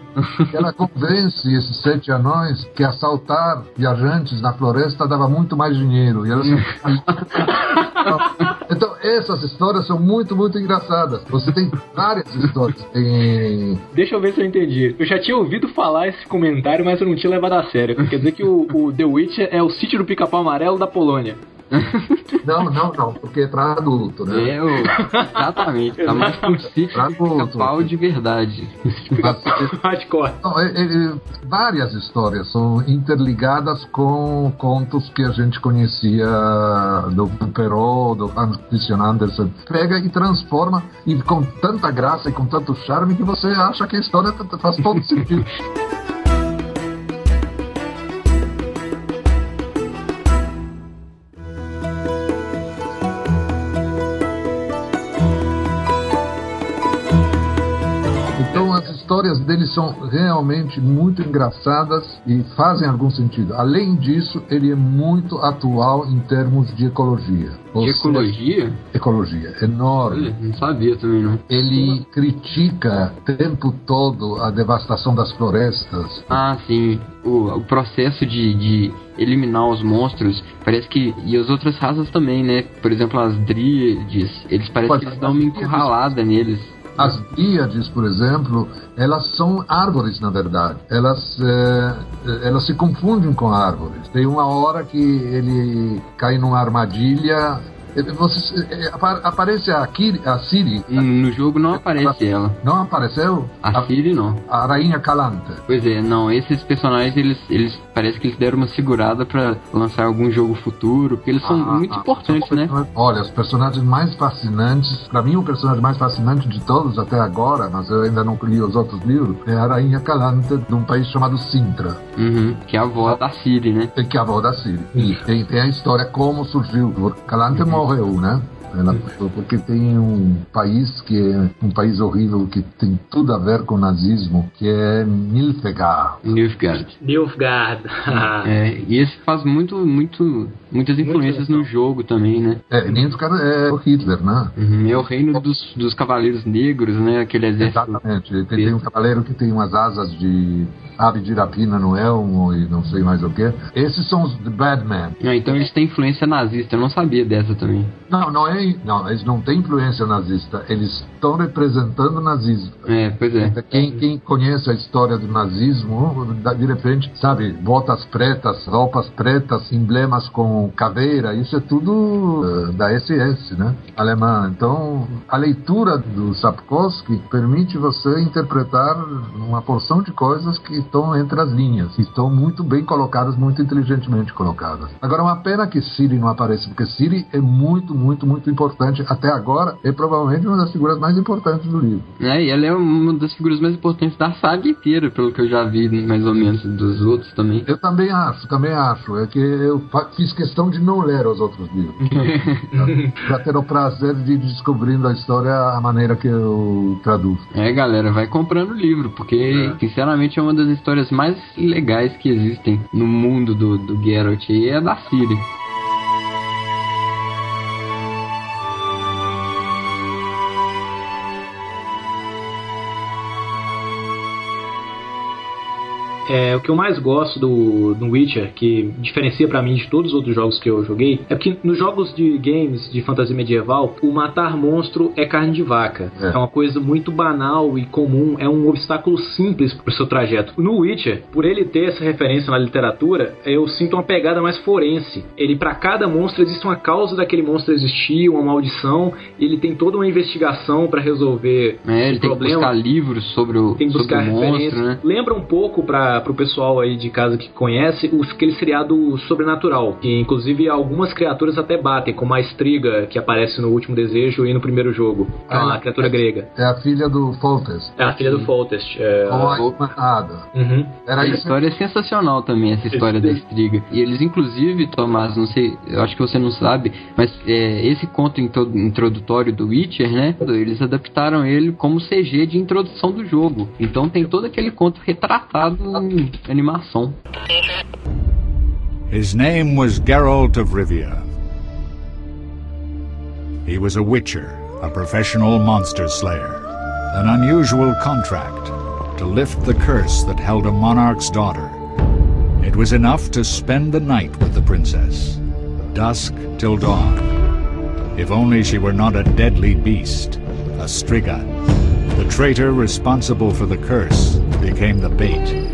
Ela convence esses sete anões que assaltar viajantes na floresta dava muito mais dinheiro. E elas... Então, essas histórias são muito, muito engraçadas. Você tem várias histórias. Tem... Deixa eu ver se eu entendi. Eu já tinha ouvido falar esse comentário, mas eu não tinha levado a sério. Quer dizer que o, o The Witcher é o sítio do pica-pau amarelo da Polônia. Não, não, não, porque é para adulto, né? É, o... exatamente. Tá mais pra um sítio Pra de verdade. Hardcore. Não, é- é- várias histórias são interligadas com contos que a gente conhecia do Perrault, do Hans Christian Andersen. Pega e transforma e com tanta graça e com tanto charme que você acha que a história faz todo sentido. Então as histórias dele são realmente muito engraçadas e fazem algum sentido. Além disso, ele é muito atual em termos de ecologia. De ecologia? ecologia, enorme. Olha, não sabia também, não. Ele critica o tempo todo a devastação das florestas. Ah, sim. O, o processo de, de eliminar os monstros, parece que. E as outras raças também, né? Por exemplo, as dríades, eles parecem que eles dão uma encurralada neles. As díades, por exemplo, elas são árvores, na verdade. Elas, eh, elas se confundem com árvores. Tem uma hora que ele cai numa armadilha. eh, você- eh, apa- aparece a, Kiri, a Siri. No jogo não aparece ela. Não apareceu? A Siri não. a rainha Calanta. Pois é, não, esses personagens, eles, eles parece que eles deram uma segurada pra lançar algum jogo futuro, porque eles são Ah, muito ah, importantes, né? Olha, os personagens mais fascinantes, pra mim o personagem mais fascinante de todos até agora, mas eu ainda não li os outros livros, é a rainha Calanta de um país chamado Sintra, Uhum, que é a avó da Siri, né? que é a avó da Siri. E tem, tem a história como surgiu. Calanta morreu, né? Ela, porque tem um país que é um país horrível que tem tudo a ver com o nazismo, que é Nilfgaard. Nilfgaard. Nilfgaard. É, e esse faz muito, muito, muitas influências no jogo também, né? É, Nilfgaard é o Hitler, né? Uhum, é o reino dos, dos cavaleiros negros, né? Aquele exército. Exatamente. Tem, tem um cavaleiro que tem umas asas de ave de rapina no elmo e não sei mais o que. Esses são os The Bad Men. Ah, então eles têm influência nazista, eu não sabia dessa também. Não, não é. Não, eles não têm influência nazista. Eles estão representando o nazismo. É, pois é. Quem, quem conhece a história do nazismo, de repente, sabe, botas pretas, roupas pretas, emblemas com caveira, isso é tudo eh, da SS, né? Alemã. Então, a leitura do Sapkowski permite você interpretar uma porção de coisas que estão entre as linhas, que estão muito bem colocadas, muito inteligentemente colocadas. Agora, uma pena que Siri não apareça, porque Siri é muito, muito, muito importante. Até agora, é provavelmente uma das figuras mais importantes do livro. É, e ela é uma das figuras mais importantes da saga inteira, pelo que eu já vi, mais ou menos, dos outros também. Eu também acho, também acho. É que eu fiz questão de não ler os outros livros. para ter o prazer de ir descobrindo a história a maneira que eu traduzo. É, galera, vai comprando o livro, porque, sinceramente, é uma das histórias mais legais que existem no mundo do, do Geralt, e é da Ciri. É, o que eu mais gosto do, do Witcher, que diferencia pra mim de todos os outros jogos que eu joguei, é porque nos jogos de games de fantasia medieval, o matar monstro é carne de vaca. É, É. uma coisa muito banal e comum, é um obstáculo simples pro seu trajeto. No Witcher, por ele ter essa referência na literatura, eu sinto uma pegada mais forense. Ele, pra cada monstro, existe uma causa daquele monstro existir, uma maldição, e ele tem toda uma investigação pra resolver É, ele tem que problema. buscar livros sobre o, Tem que sobre buscar o monstro, né? Lembra um pouco para pro pessoal aí de casa que conhece os aquele seriado sobrenatural, que inclusive algumas criaturas até batem, como a Estriga que aparece no último desejo e no primeiro jogo, que é uma Ah, criatura grega. É a filha do Foltest. É a filha do Foltest. É... Com a. Uhum. Era A história é sensacional também, essa história da estriga. E eles, inclusive, Tomás, não sei, eu acho que você não sabe, mas é, esse conto intro- introdutório do Witcher, né? Eles adaptaram ele como CG de introdução do jogo. Então tem todo aquele conto retratado animação. His name was Geralt of Rivia. He was a witcher, a professional monster slayer. An unusual contract to lift the curse that held a monarch's daughter. It was enough to spend the night with the princess, dusk till dawn. If only she were not a deadly beast, a Striga. The traitor responsible for the curse became the bait.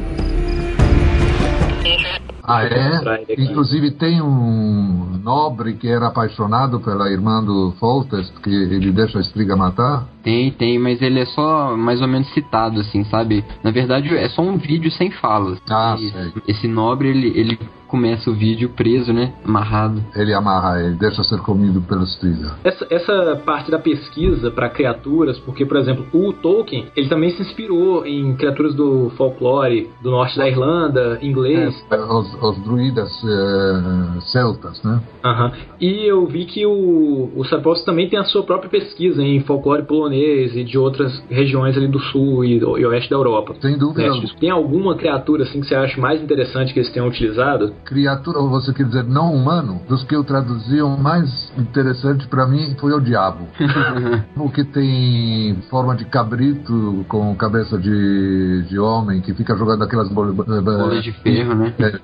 Ah, é? Inclusive tem um nobre que era apaixonado pela irmã do Foltest, que ele deixa a estriga matar. Tem, tem, mas ele é só mais ou menos citado, assim, sabe? Na verdade, é só um vídeo sem falas. Ah, E sei. Esse nobre, ele, ele começa o vídeo preso, né? Amarrado. Ele amarra ele, deixa ser comido pelos trilhos. Essa, essa parte da pesquisa para criaturas, porque, por exemplo, o Tolkien, ele também se inspirou em criaturas do folclore do norte da Irlanda, inglês. É, os, os druidas é, celtas, né? Aham. E eu vi que o, o Sapkowski também tem a sua própria pesquisa em folclore polonês e de outras regiões ali do sul e, e oeste da Europa. Sem dúvida. Leste. Tem alguma criatura assim que você acha mais interessante que eles tenham utilizado? Criatura, ou você quer dizer não humano, dos que eu traduzia, o mais interessante para mim foi o diabo. o que tem forma de cabrito com cabeça de, de homem, que fica jogando aquelas bolas Bola de ferro, né? é.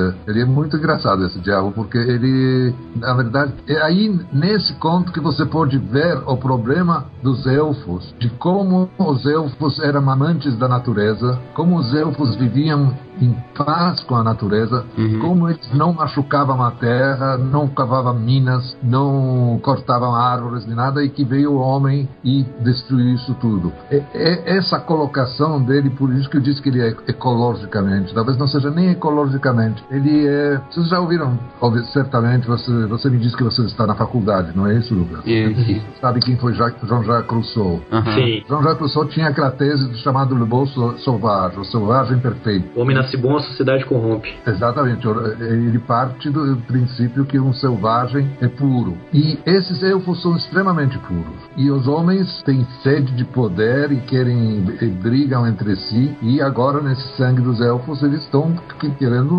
É. Ele é muito engraçado esse diabo, porque ele, na verdade, é aí nesse conto que você pode ver o problema dos elfos, de como os elfos eram amantes da natureza, como os elfos viviam em paz com a natureza, como eles não machucavam a terra, não cavavam minas, não cortavam árvores, nem nada, e que veio o homem e destruiu isso tudo. É, é essa colocação dele, por isso que eu disse que ele é ecologicamente, talvez não seja nem ecologicamente, ele é. Vocês já ouviram, ouvi- certamente, você, você me disse que você está na faculdade, não é isso, Lucas? Sim. Sabe quem foi Jacques- Jean-Jacques Rousseau? Sim. Jean-Jacques Rousseau tinha aquela tese chamada Le Beau Sauvage, o selvagem perfeito. O homem nasce bom, a sociedade corrompe. Exatamente, ele parte do princípio que um selvagem é puro. E esses elfos são extremamente puros. E os homens têm sede de poder e querem e brigam entre si. E agora, nesse sangue dos elfos, eles estão que- querendo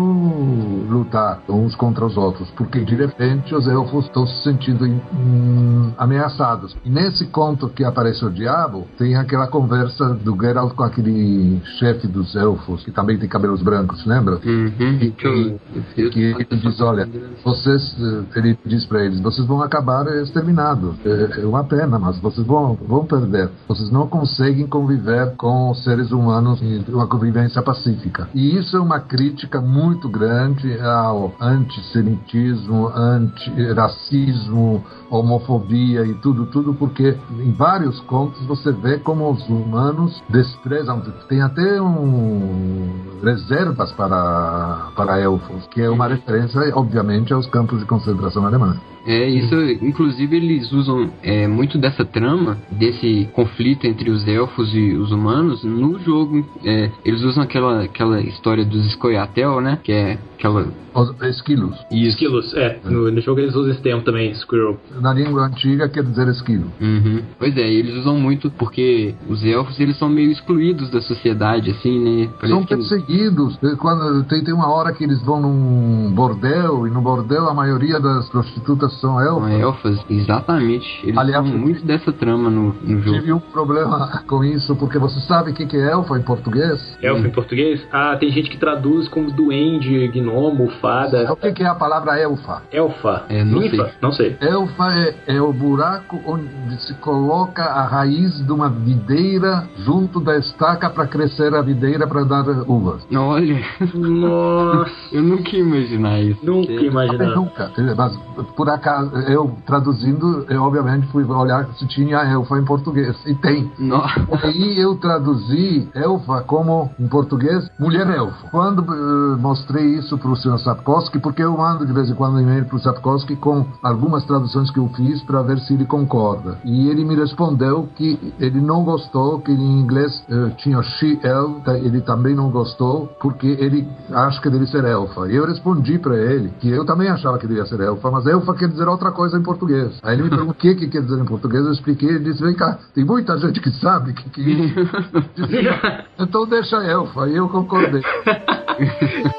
lutar uns contra os outros. Porque de repente os elfos estão se sentindo hum, ameaçados. E nesse conto que aparece o diabo, tem aquela conversa do Geralt com aquele chefe dos elfos, que também tem brancos, lembra? Uhum. E que, e que ele diz, olha, vocês, ele diz para eles, vocês vão acabar exterminados. É, é uma pena, mas vocês vão, vão perder. Vocês não conseguem conviver com os seres humanos em uma convivência pacífica. E isso é uma crítica muito grande ao antissemitismo, antirracismo, homofobia e tudo, tudo, porque em vários contos você vê como os humanos desprezam. Tem até um reservas para, para elfos, que é uma referência, obviamente, aos campos de concentração alemãs. É, isso, inclusive eles usam é, muito dessa trama, desse conflito entre os elfos e os humanos no jogo. É, eles usam aquela, aquela história dos Scoia'tael, né? Que é aquela... Os esquilos. Esquilos, é. No, no jogo eles usam esse termo também, squirrel. Na língua antiga quer dizer esquilo. Uhum. Pois é, eles usam muito porque os elfos eles são meio excluídos da sociedade, assim, né? Parece São que- perseguidos. Eh, Quando, tem, tem uma hora que eles vão num bordel, e no bordel a maioria das prostitutas são elfas. São elfas, exatamente. Eles Aliás, usam muito dessa trama no, no jogo. Tive um problema com isso, porque você sabe o que que é elfa em português? Elfo em português? Ah, tem gente que traduz como duende, gnomo, fada. O que que é a palavra elfa? Elfa. É, não Ninfa? sei. Não sei. Elfa é, é o buraco onde se coloca a raiz de uma videira junto da estaca para crescer a videira para dar uvas. Olha, Nossa, eu nunca ia imaginar isso. nunca imaginava. Nunca. Mas, por acaso, eu traduzindo, eu obviamente fui olhar se tinha elfa em português. E tem. Nossa. Aí eu traduzi elfa como, em português, mulher elfa. Quando eh, mostrei isso para o Sr. Sapkowski, porque eu mando de vez em quando um e-mail para o Sapkowski com algumas traduções que eu fiz para ver se ele concorda. E ele me respondeu que ele não gostou, que em inglês eh, tinha she, el, tá, ele também não gostou, porque ele acha que deve ser elfa. E eu respondi para ele que eu também achava que devia ser elfa, mas elfa quer dizer outra coisa em português. Aí ele me perguntou o que, que quer dizer em português, eu expliquei, ele disse, vem cá, tem muita gente que sabe que, que. Disse, então deixa elfa, e eu concordei.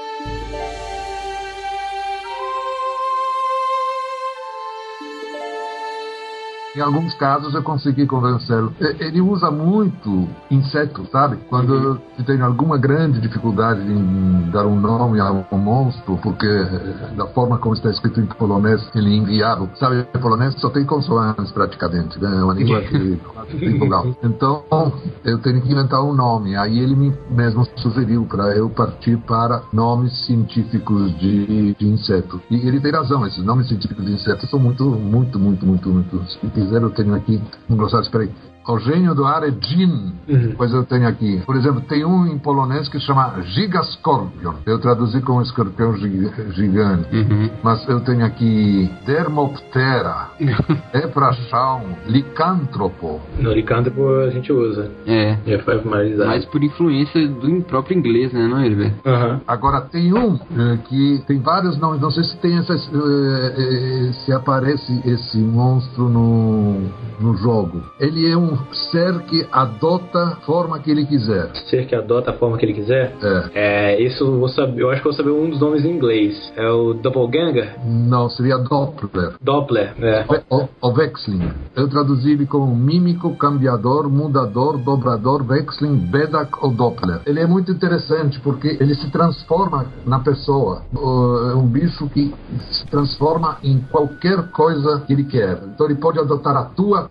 Em alguns casos eu consegui convencê-lo. Ele usa muito insetos, sabe? Quando se tem alguma grande dificuldade em dar um nome a um monstro, porque eh, da forma como está escrito em polonês, ele é inviável. Sabe, em polonês só tem consoantes praticamente, né? É uma tem vogal. Então eu tenho que inventar um nome. Aí ele me mesmo sugeriu para eu partir para nomes científicos de, de insetos. E ele tem razão, esses nomes científicos de insetos são muito, muito, muito, muito, muito. Se quiser, eu tenho aqui um glossário. Espera aí. O gênio do ar é Jin. Pois eu tenho aqui. Por exemplo, tem um em polonês que chama Gigascorpion. Eu traduzi como escorpião gi- gigante. Uhum. Mas eu tenho aqui Dermoptera, Eprachão, Licântropo. No licântropo a gente usa. É. Já foi formalizado. Mas por influência do próprio inglês, né, não, Herbert? Aham. Agora tem um eh, que tem vários nomes, não sei se tem essa, eh, eh, se aparece esse monstro no, no jogo. Ele é um ser que adota a forma que ele quiser. Ser que adota a forma que ele quiser. É. É, isso eu saber. Eu acho que eu vou saber um dos nomes em inglês. É o Doppelganger? Não, seria Doppler. Doppler, é. O, o Wechsling. Eu traduzi ele como mímico, cambiador, mudador, dobrador, Wechsling, Bedak ou Doppler. Ele é muito interessante porque ele se transforma na pessoa. É um bicho que se transforma em qualquer coisa que ele quer. Então ele pode adotar a tua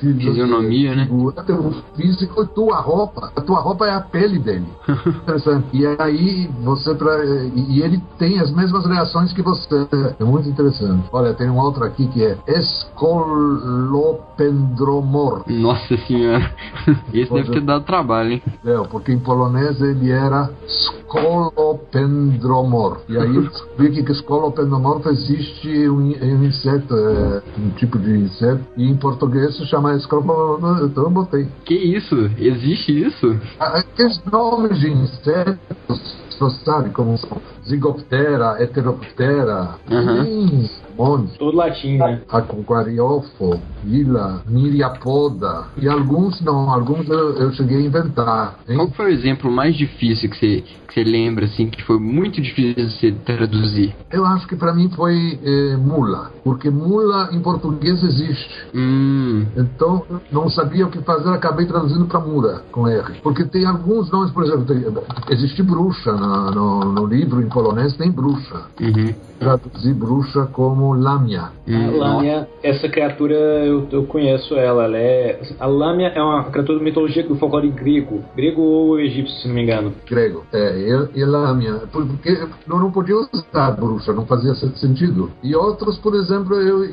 Fisionomia, né? o teu físico e tua roupa. A tua roupa é a pele dele. Interessante. E aí você pra, e ele tem as mesmas reações que você. É muito interessante. Olha, tem um outro aqui que é Escolopendromor. Nossa senhora. Esse deve ter dado trabalho, hein? É, porque em polonês ele era Scolopendromor. E aí descobri que Scolopendromor existe um, um inseto, é, um tipo de inseto, e em português se chama Escolopendromor. Então eu botei. Que isso? Existe isso? Ah, Aqueles nomes de insetos, você sabe como são? Zigoptera, Heteroptera, tem um monte. Todo latim, né? Aquariofo, Vila, Miriapoda. E alguns não, alguns eu, eu cheguei a inventar. hein? Qual foi o exemplo mais difícil que você, que você lembra, assim, que foi muito difícil de você traduzir? Eu acho que para mim foi eh, mula, porque mula em português existe. Hum, Então, não sabia o que fazer, acabei traduzindo para mura, com R. Porque tem alguns nomes, por exemplo, tem, existe bruxa na- no, no livro em polonês, tem bruxa. uhum. Traduzi bruxa como lamia. Hum, Lâmia, essa criatura eu, eu conheço ela. ela é, a Lâmia é uma criatura de mitologia do folclore grego. Grego ou egípcio, se não me engano. grego. É, e, e lâmina. Porque eu não podia usar bruxa, não fazia sentido. E outros, por exemplo, eu,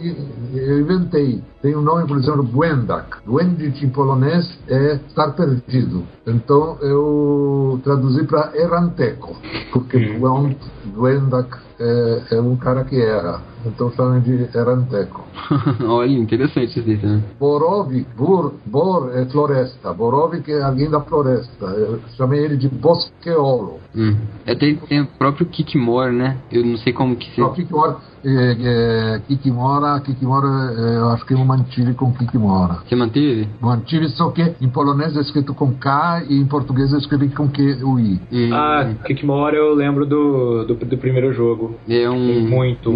eu inventei. Tem um nome, por exemplo, Bwendak. Bwendik em polonês é estar perdido. Então eu traduzi para Eranteco. Porque Bwend- Bwendak é, é um cara que era. Então chamam de Eranteco. Olha, interessante isso aí também. Borov, Bor, Bor é floresta. Borov que é alguém da floresta. Eu chamei ele de bosqueolo. Hum. É, tem, tem o próprio Kikmore, né? Eu não sei como que se... Só Kikimora, é, é, Kikimora, Kikimora, é, eu acho que eu mantive com Kikimora. Você manteve? Mantive só que em polonês é escrito com K e em português eu escrevi com Q U I. Hum, Ah, Kikimora eu lembro do, do, do primeiro jogo. é um muito.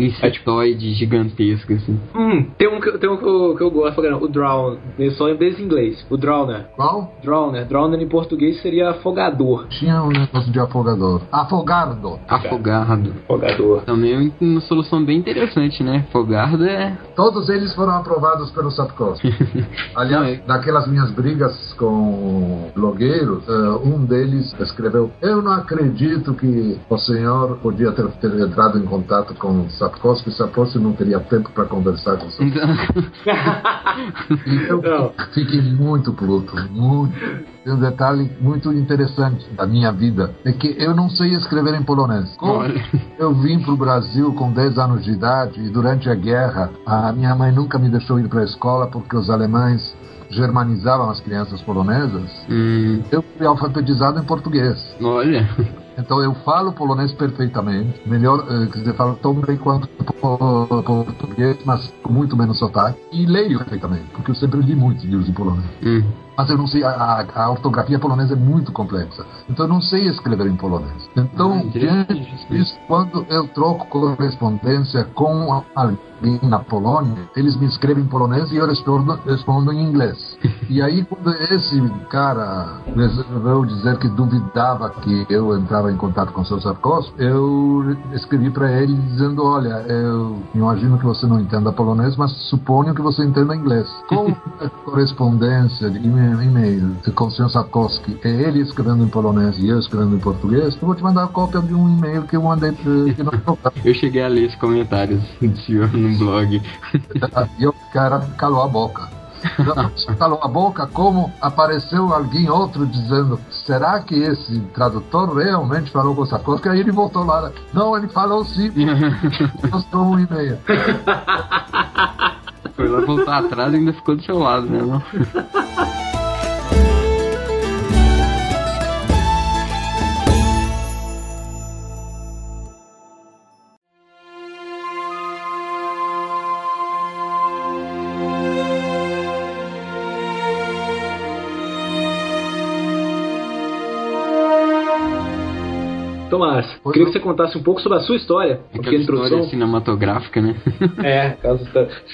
Insectoide gigantesco, assim. Hum, tem um, que, tem um que, eu, que eu gosto caramba, o Drown. Eu só lembro desse em inglês. O Drowner. Qual? Drowner. Drowner em português seria afogador. Tinha um negócio de afogador. Afogardo. Afogado. Afogador. Também é uma solução bem interessante, né? Afogado é... Todos eles foram aprovados pelo Sapkowski. Aliás, naquelas minhas brigas com blogueiros, eh, um deles escreveu: Eu não acredito que o senhor podia ter, ter entrado em contato com Sapkowski, Sapkowski não teria tempo para conversar com. E eu Não. fiquei muito puto, muito. Tem um detalhe muito interessante da minha vida: é que eu não sei escrever em polonês. Como Olha. eu vim para o Brasil com 10 anos de idade e durante a guerra a minha mãe nunca me deixou ir para a escola porque os alemães germanizavam as crianças polonesas. Hum, Eu fui alfabetizado em português. olha. Então eu falo polonês perfeitamente, melhor, eh, quer dizer, falo tão bem quanto po- português, mas com muito menos sotaque. E leio perfeitamente, porque eu sempre li muitos livros em polonês. Hum. Mas eu não sei, a, a- ortografia polonesa é muito complexa. Então eu não sei escrever em polonês. Então, Ah, diante isso. disso, quando eu troco correspondência com alguém na Polônia, eles me escrevem em polonês e eu respondo, respondo em inglês. e aí, quando esse cara resolveu dizer que duvidava que eu entrava em contato com o seu Sarkowski, eu escrevi para ele dizendo: Olha, eu imagino que você não entenda polonês, mas suponho que você entenda inglês. Com a correspondência de e-mail com o senhor Sapkowski, é ele escrevendo em polonês e eu escrevendo em português, eu vou te mandar a cópia de um e-mail que eu mandei pra- que não Eu cheguei a ler esses comentários do senhor no blog. E o cara calou a boca. Calou a boca como apareceu alguém outro dizendo será que esse tradutor realmente falou com Sarkozy? Aí ele voltou lá. Não, ele falou sim. Mostrou um e-mail. Foi lá voltar atrás e ainda ficou do seu lado, né? Não? Tomás, queria que você contasse um pouco sobre a sua história. Porque a Aquela introdução. história cinematográfica, né? É, caso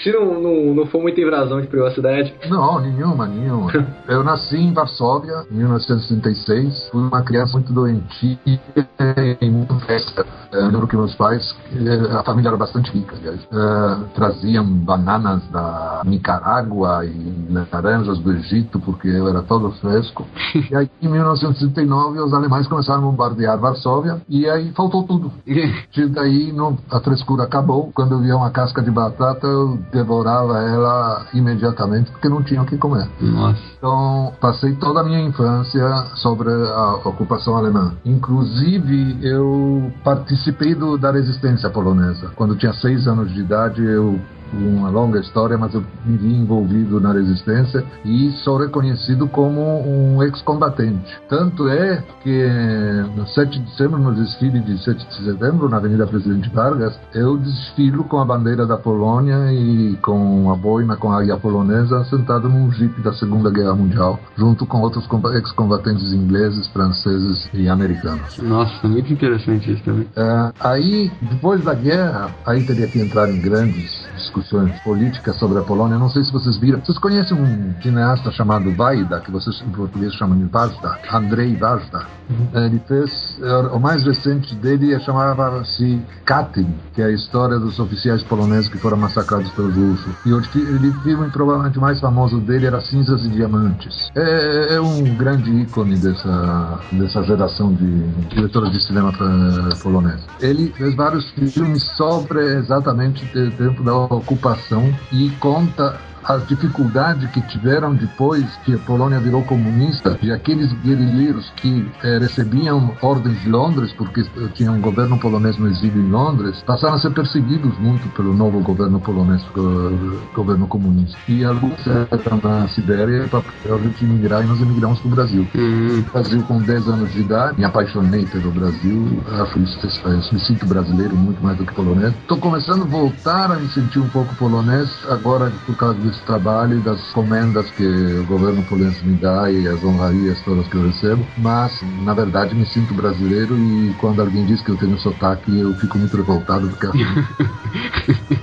se não, não, não for muita invasão de privacidade. Não, nenhuma, nenhuma. Eu nasci em Varsóvia, em 1966. Fui uma criança muito doentia e muito festa. Eu lembro que meus pais, eh, a família era bastante rica, aliás, eh, traziam bananas da Nicarágua e laranjas do Egito, porque eu era todo fresco. E aí, em 1969, os alemães começaram a bombardear Varsóvia e aí faltou tudo. E daí não, a frescura acabou. Quando eu via uma casca de batata, eu devorava ela imediatamente, porque não tinha o que comer. Nossa. Então, passei toda a minha infância sobre a ocupação alemã. Inclusive, eu participei do, da resistência polonesa. Quando tinha seis anos de idade, eu uma longa história, mas eu me vi envolvido na resistência e sou reconhecido como um ex-combatente. Tanto é que no 7 de setembro, no desfile de 7 de setembro, na Avenida Presidente Vargas, eu desfilo com a bandeira da Polônia e com a boina com a águia polonesa sentado num jipe da Segunda Guerra Mundial, junto com outros comba- ex-combatentes ingleses, franceses e americanos. Nossa, muito interessante isso também. É, aí, depois da guerra, aí teria que entrar em grandes discussões políticas sobre a Polônia. Não sei se vocês viram. Vocês conhecem um cineasta chamado Vajda, que vocês em português chamam de Vajda, Andrei Vajda. Ele fez, é, o mais recente dele chamava-se Katyn, que é a história dos oficiais poloneses que foram massacrados pelos russos. E o filme provavelmente mais famoso dele era Cinzas e Diamantes. É, é um grande ícone dessa, dessa geração de diretores de cinema eh, polonês. Ele fez vários filmes sobre exatamente o tempo da ocupação e conta a dificuldade que tiveram depois que a Polônia virou comunista e aqueles guerrilheiros que eh, recebiam ordens de Londres porque eh, tinha um governo polonês no exílio em Londres passaram a ser perseguidos muito pelo novo governo polonês go- governo comunista. E alguns eram na Sibéria para a gente emigrar e nós emigramos para o Brasil Hum, Brasil com 10 anos de idade, me apaixonei pelo Brasil, acho isso, isso, me sinto brasileiro muito mais do que polonês. Estou começando a voltar a me sentir um pouco polonês agora por causa desse trabalho e das comendas que o governo polonês me dá e as honrarias todas que eu recebo, mas na verdade me sinto brasileiro e quando alguém diz que eu tenho sotaque eu fico muito revoltado porque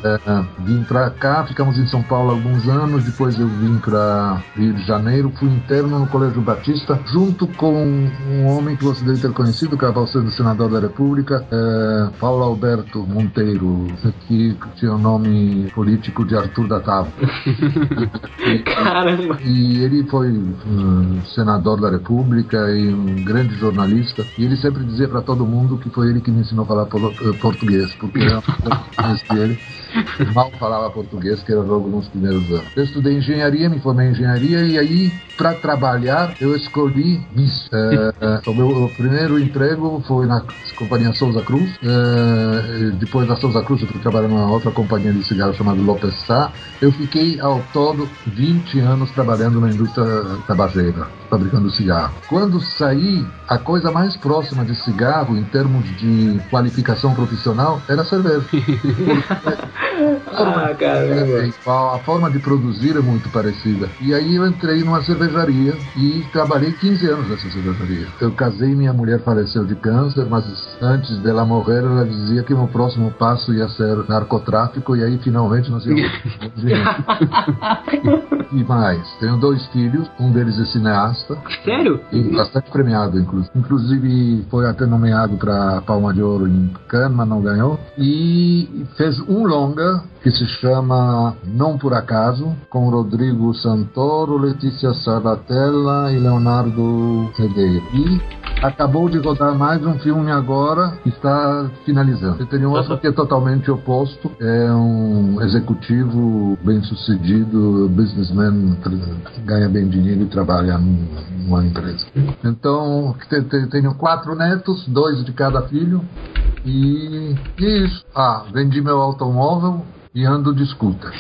É, vim pra cá, ficamos em São Paulo alguns anos, depois eu vim pra Rio de Janeiro, fui interno no Colégio Batista, junto com um homem que você deve ter conhecido, que acabou sendo senador da República, é, Paulo Alberto Monteiro, que tinha o nome político de Arthur da Tava. Caramba! E ele foi um senador da República e um grande jornalista. E ele sempre dizia para todo mundo que foi ele que me ensinou a falar eh, português, porque eu conheci ele. Mal falava português, que era logo nos primeiros anos. Eu estudei engenharia, me formei em engenharia e aí, para trabalhar, eu escolhi isso. Eh, eh, o meu primeiro emprego foi na companhia Souza Cruz. Eh, depois da Souza Cruz, eu fui trabalhar numa outra companhia de cigarro chamada Lopes Sá. Eu fiquei ao todo 20 anos trabalhando na indústria tabageira, fabricando cigarro. Quando saí, a coisa mais próxima de cigarro em termos de qualificação profissional era cerveja. Ah, caramba! É a forma de produzir é muito parecida. E aí eu entrei numa cervejaria e trabalhei 15 anos nessa cervejaria. Eu casei, minha mulher faleceu de câncer, mas antes dela morrer, ela dizia que meu próximo passo ia ser narcotráfico e aí finalmente nós íamos. e mais, tenho dois filhos, um deles é cineasta, Sério? e bastante premiado, inclusive. Inclusive foi até nomeado para Palma de Ouro em Cannes, mas não ganhou. E fez um longa que se chama Não Por Acaso, com Rodrigo Santoro, Letícia Sabatella e Leonardo Redeiro. E acabou de rodar mais um filme agora que está finalizando. E tem um outro que é totalmente oposto, é um executivo bem sucedido, businessman, ganha bem dinheiro e trabalha num- numa empresa. Então, te- te- tenho quatro netos, dois de cada filho, e, e isso. Ah, vendi meu automóvel e ando de scooter.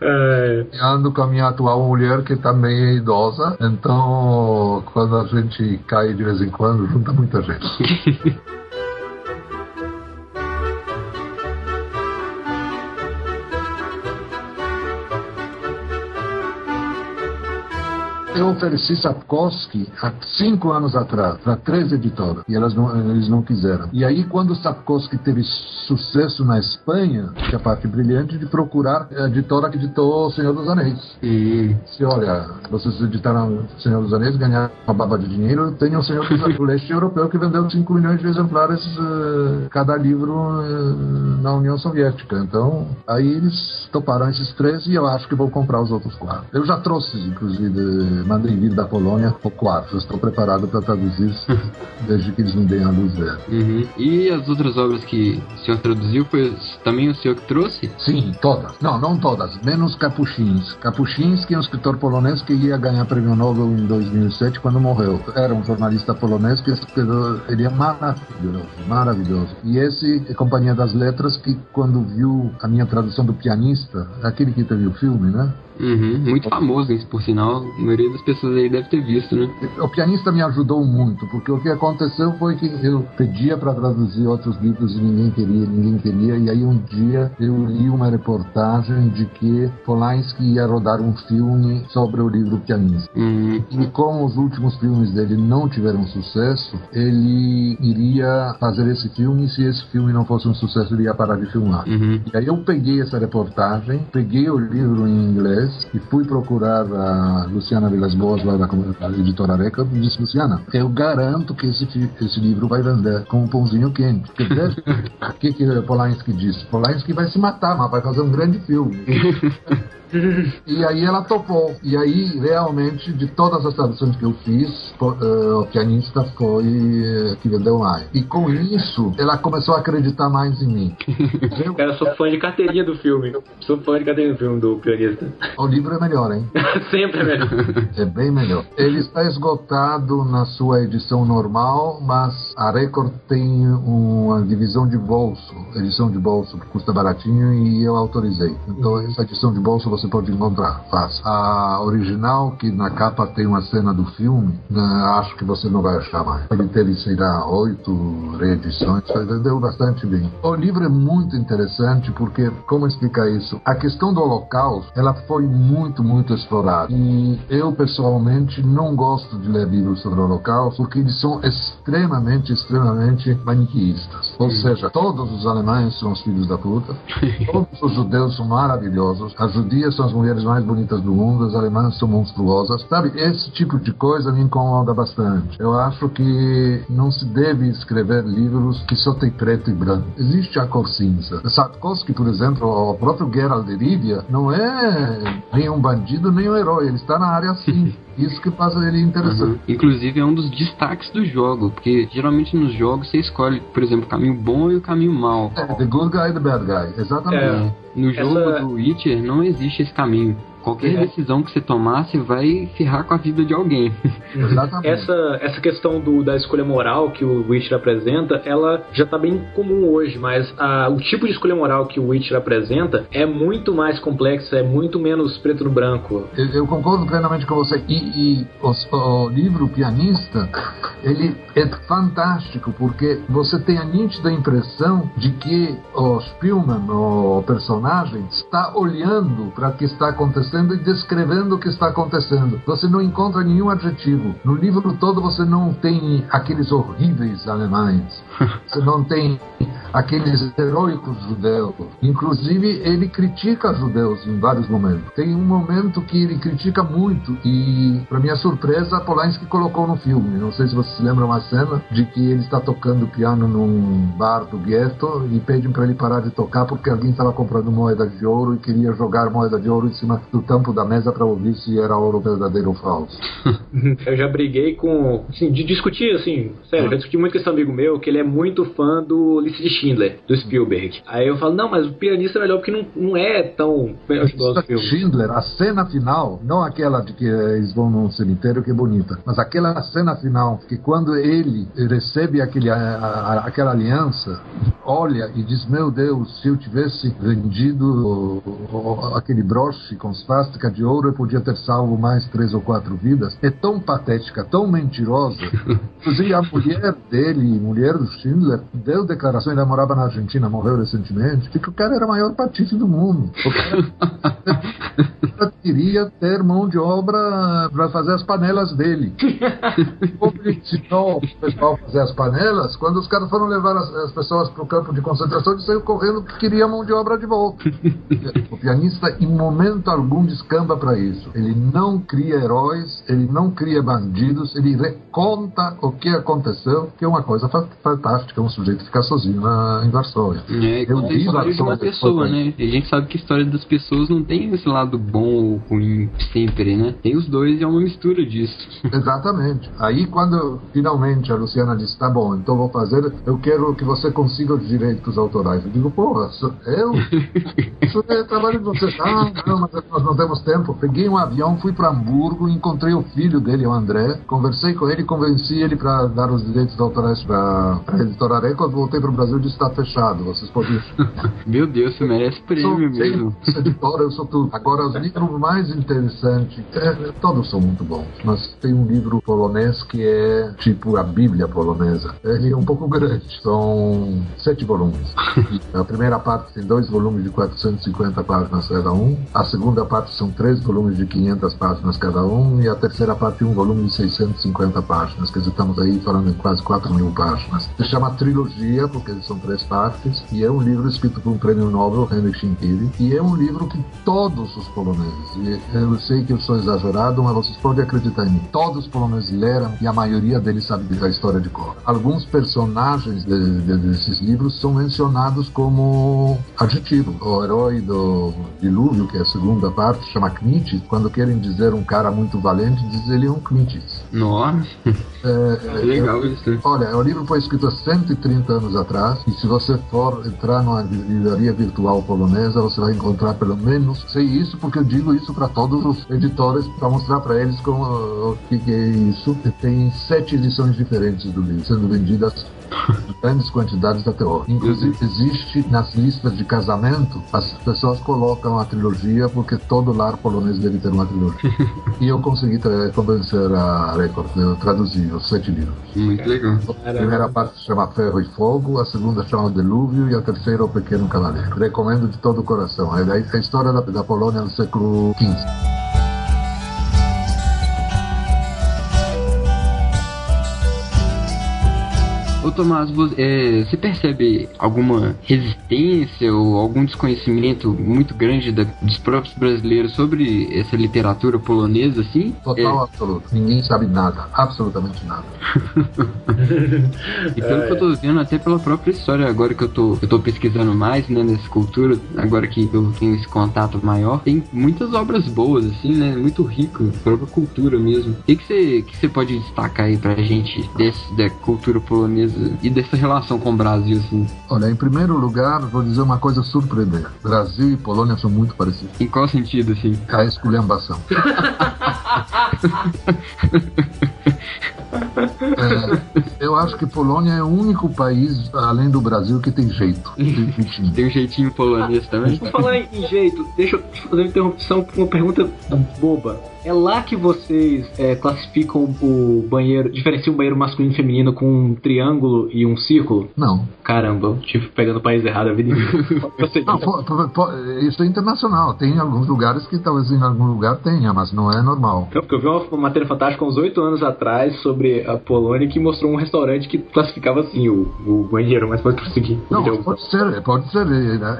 É, E ando com a minha atual mulher, que também é idosa, então quando a gente cai de vez em quando, junta muita gente. Eu ofereci Sapkowski há cinco anos atrás para três editoras e elas não, eles não quiseram. E aí, quando Sapkowski teve sucesso na Espanha, que é a parte brilhante de procurar a editora que editou O Senhor dos Anéis. Se olha, vocês editaram O Senhor dos Anéis, ganharam uma baba de dinheiro, tem o Senhor dos Anéis, o leste europeu que vendeu 5 milhões de exemplares eh, cada livro eh, na União Soviética. Então, aí eles toparam esses três e eu acho que vou comprar os outros quatro. Eu já trouxe, inclusive, vir da Polônia o quarto. Estou preparado para traduzir desde que eles me deem a luz verde. Uhum. E as outras obras que o senhor traduziu foi também o senhor que trouxe? Sim, todas. Não, não todas. Menos Capuchins. Capuchins, que é um escritor polonês que ia ganhar prêmio Nobel em 2007 quando morreu. Era um jornalista polonês que escreveu. Ele é maravilhoso, maravilhoso. E esse é Companhia das Letras que quando viu a minha tradução do pianista, aquele que teve o filme, né? Uhum. Muito famoso, hein, por sinal. A maioria das pessoas aí deve ter visto, né? O pianista me ajudou muito, porque o que aconteceu foi que eu pedia para traduzir outros livros e ninguém queria, ninguém queria, e aí um dia eu li uma reportagem de que Polanski ia rodar um filme sobre o livro Pianista. Uhum. E como os últimos filmes dele não tiveram sucesso, ele iria fazer esse filme, e se esse filme não fosse um sucesso, ele ia parar de filmar. Uhum. E aí eu peguei essa reportagem, peguei o livro em inglês e fui procurar a Luciana Vilas Boas, lá da, da editora Record, e disse, Luciana, eu garanto que esse, esse livro vai vender com um pãozinho quente. Quer dizer, o que, que Polanski disse? Polanski vai se matar, mas vai fazer um grande filme. E aí ela topou. E aí, realmente, de todas as traduções que eu fiz, eh, o pianista foi eh, que vendeu mais. E com isso, ela começou a acreditar mais em mim. Cara, eu sou fã de carteirinha do filme. Sou fã de carteirinha do filme do pianista. O livro é melhor, hein? Sempre é melhor. É bem melhor. Ele está esgotado na sua edição normal, mas a Record tem uma divisão de bolso, edição de bolso que custa baratinho e eu autorizei. Então essa edição de bolso você pode encontrar, fácil. A original, que na capa tem uma cena do filme, né, acho que você não vai achar mais. Ele teve, sei lá, oito reedições, vendeu bastante bem. O livro é muito interessante porque, como explicar isso? A questão do Holocausto, ela foi muito, muito explorada. E eu, pessoalmente, não gosto de ler livros sobre o Holocausto porque eles são extremamente, extremamente maniqueístas. Ou seja, todos os alemães são os filhos da puta, todos os judeus são maravilhosos, as judias são as mulheres mais bonitas do mundo, as alemãs são monstruosas. Sabe, esse tipo de coisa me incomoda bastante. Eu acho que não se deve escrever livros que só tem preto e branco. Existe a cor cinza. Sapkowski, por exemplo, o próprio Geralt de Rivia, não é nem um bandido nem um herói, ele está na área cinza. Isso que faz ele interessante. Uhum. Inclusive é um dos destaques do jogo, porque geralmente nos jogos você escolhe, por exemplo, o caminho bom e o caminho mau. É, the good guy e the bad guy, exatamente. É. No jogo Essa- do Witcher não existe esse caminho. Qualquer É. decisão que você tomar, você vai ferrar com a vida de alguém. Exatamente. Essa, essa questão do, da escolha moral que o Witcher apresenta, ela já tá bem comum hoje, mas a- o tipo de escolha moral que o Witcher apresenta é muito mais complexa, é muito menos preto no branco. Eu, eu concordo plenamente com você. E, e os- o, livro Pianista, ele é fantástico porque você tem a nítida impressão de que o Spielman, o personagem, está olhando para o que está acontecendo e descrevendo o que está acontecendo. Você não encontra nenhum adjetivo. No livro todo você não tem aqueles horríveis alemães. Você não tem aqueles heróicos judeus. Inclusive, ele critica judeus em vários momentos. Tem um momento que ele critica muito e, para minha surpresa, Polanski colocou no filme. Não sei se vocês lembram uma cena de que ele está tocando piano num bar do gueto e pedem para ele parar de tocar porque alguém estava comprando moeda de ouro e queria jogar moeda de ouro em cima do tampo da mesa para ouvir se era ouro verdadeiro ou falso. Eu já briguei com. Assim, de discutir, assim, sério, já discuti muito com esse amigo meu que ele é muito fã do Lista de Schindler, do Spielberg. Aí eu falo, não, mas o pianista é melhor porque não, não é tão. Filme. Schindler, a cena final, não aquela de que eles vão num cemitério que é bonita, mas aquela cena final que quando ele recebe aquele, a- a- aquela aliança, olha e diz: Meu Deus, se eu tivesse vendido o- o- aquele broche com svástica de ouro, eu podia ter salvo mais três ou quatro vidas. É tão patética, tão mentirosa. Inclusive, a mulher dele, mulher do Schindler, deu declaração, ele morava na Argentina, morreu recentemente, de que o cara era o maior patife do mundo. O cara queria ter mão de obra para fazer as panelas dele. Ensinou o pessoal fazer as panelas, quando os caras foram levar as, as pessoas para o campo de concentração, ele saiu correndo porque queria mão de obra de volta. O pianista, em momento algum, descamba para isso. Ele não cria heróis, ele não cria bandidos, ele reconta o que aconteceu, que é uma coisa fa- fantástica, um sujeito ficar sozinho na, em Varsóvia. É, Eu conta a história de uma pessoa, né? E a gente sabe que a história das pessoas não tem esse lado bom ou ruim sempre, né? Tem os dois e é uma mistura disso. Exatamente. Aí quando finalmente a Luciana disse, tá bom, então vou fazer, eu quero que você consiga os direitos autorais. Eu digo, porra, eu? Isso é trabalho de você. Ah, não, mas nós não temos tempo. Peguei um avião, fui para Hamburgo, encontrei o filho dele, o André, conversei com ele, convenci ele para dar os direitos autorais para a editora Record, voltei para o Brasil e disse, está fechado, vocês podem... Meu Deus, você merece Sou, prêmio mesmo. sou editora, eu sou tudo. Agora, os livros mais interessantes, é, todos são muito bons, mas tem um livro polonês que é tipo a Bíblia polonesa. Ele é um pouco grande, são sete volumes. A primeira parte tem dois volumes de 450 páginas cada um, a segunda parte são três volumes de 500 páginas cada um, e a terceira parte um volume de 650 páginas. Dizer, estamos aí falando em quase 4 mil páginas. Se chama Trilogia, porque são três partes, e é um livro escrito por um prêmio Nobel, Henryk Sienkiewicz, e é um livro que todos os poloneses, eu sei que eu sou exagerado, mas vocês podem acreditar em mim, todos os poloneses leram e a maioria deles sabe a história de cor. Alguns personagens de- de- desses livros são mencionados como adjetivo. O herói do dilúvio, que é a segunda parte, chama Kmitz, quando querem dizer um cara muito valente, diz ele é um Kmitz. Nossa, É, que legal isso. né? Olha, o livro foi escrito há 130 anos atrás e se você for entrar numa livraria virtual polonesa, você vai encontrar pelo menos, sei isso porque eu digo isso para todos os editores, para mostrar para eles como, o que, que é isso. Tem sete edições diferentes do livro, sendo vendidas grandes quantidades até hoje. Inclusive, existe nas listas de casamento, as pessoas colocam a trilogia porque todo lar polonês deve ter uma trilogia. e eu consegui convencer a Record, eu traduzi os sete livros. Muito legal. A primeira parte se chama Ferro e Fogo, a segunda chama O Delúvio e a terceira O Pequeno Cavaleiro. Recomendo de todo o coração. É a, a história da, da Polônia do século XV. Ô Tomás, vo- é, você percebe alguma resistência ou algum desconhecimento muito grande da- dos próprios brasileiros sobre essa literatura polonesa, assim? Total absoluto. Ninguém sabe nada. Absolutamente nada. E pelo que eu tô vendo, até pela própria história, agora que eu tô, eu tô pesquisando mais, né, nessa cultura, agora que eu tenho esse contato maior, tem muitas obras boas, assim, né, muito rico, própria cultura mesmo. O que que você que você pode destacar aí pra gente desse, da cultura polonesa e dessa relação com o Brasil, assim? Olha, em primeiro lugar, vou dizer uma coisa surpreendente. Brasil e Polônia são muito parecidos. Em qual sentido, assim? A esculhambação. É, eu acho que Polônia é o único país, além do Brasil, que tem jeito. Tem jeitinho. Tem um jeitinho polonês também? Por falar em, em jeito, deixa eu fazer uma interrupção com uma pergunta boba. É lá que vocês é, classificam o banheiro, diferenciam o banheiro masculino e feminino com um triângulo e um círculo? Não. Caramba, tive pegando o país errado a vida inteira. Eu sei. Não, po- po- po- isso é internacional. Tem alguns lugares que talvez em algum lugar tenha, mas não é normal. Não, porque eu vi uma, matéria fantástica uns oito anos atrás sobre a Polônia que mostrou um restaurante que classificava assim o, o banheiro, mas pode prosseguir. Não, pode ser, pode ser.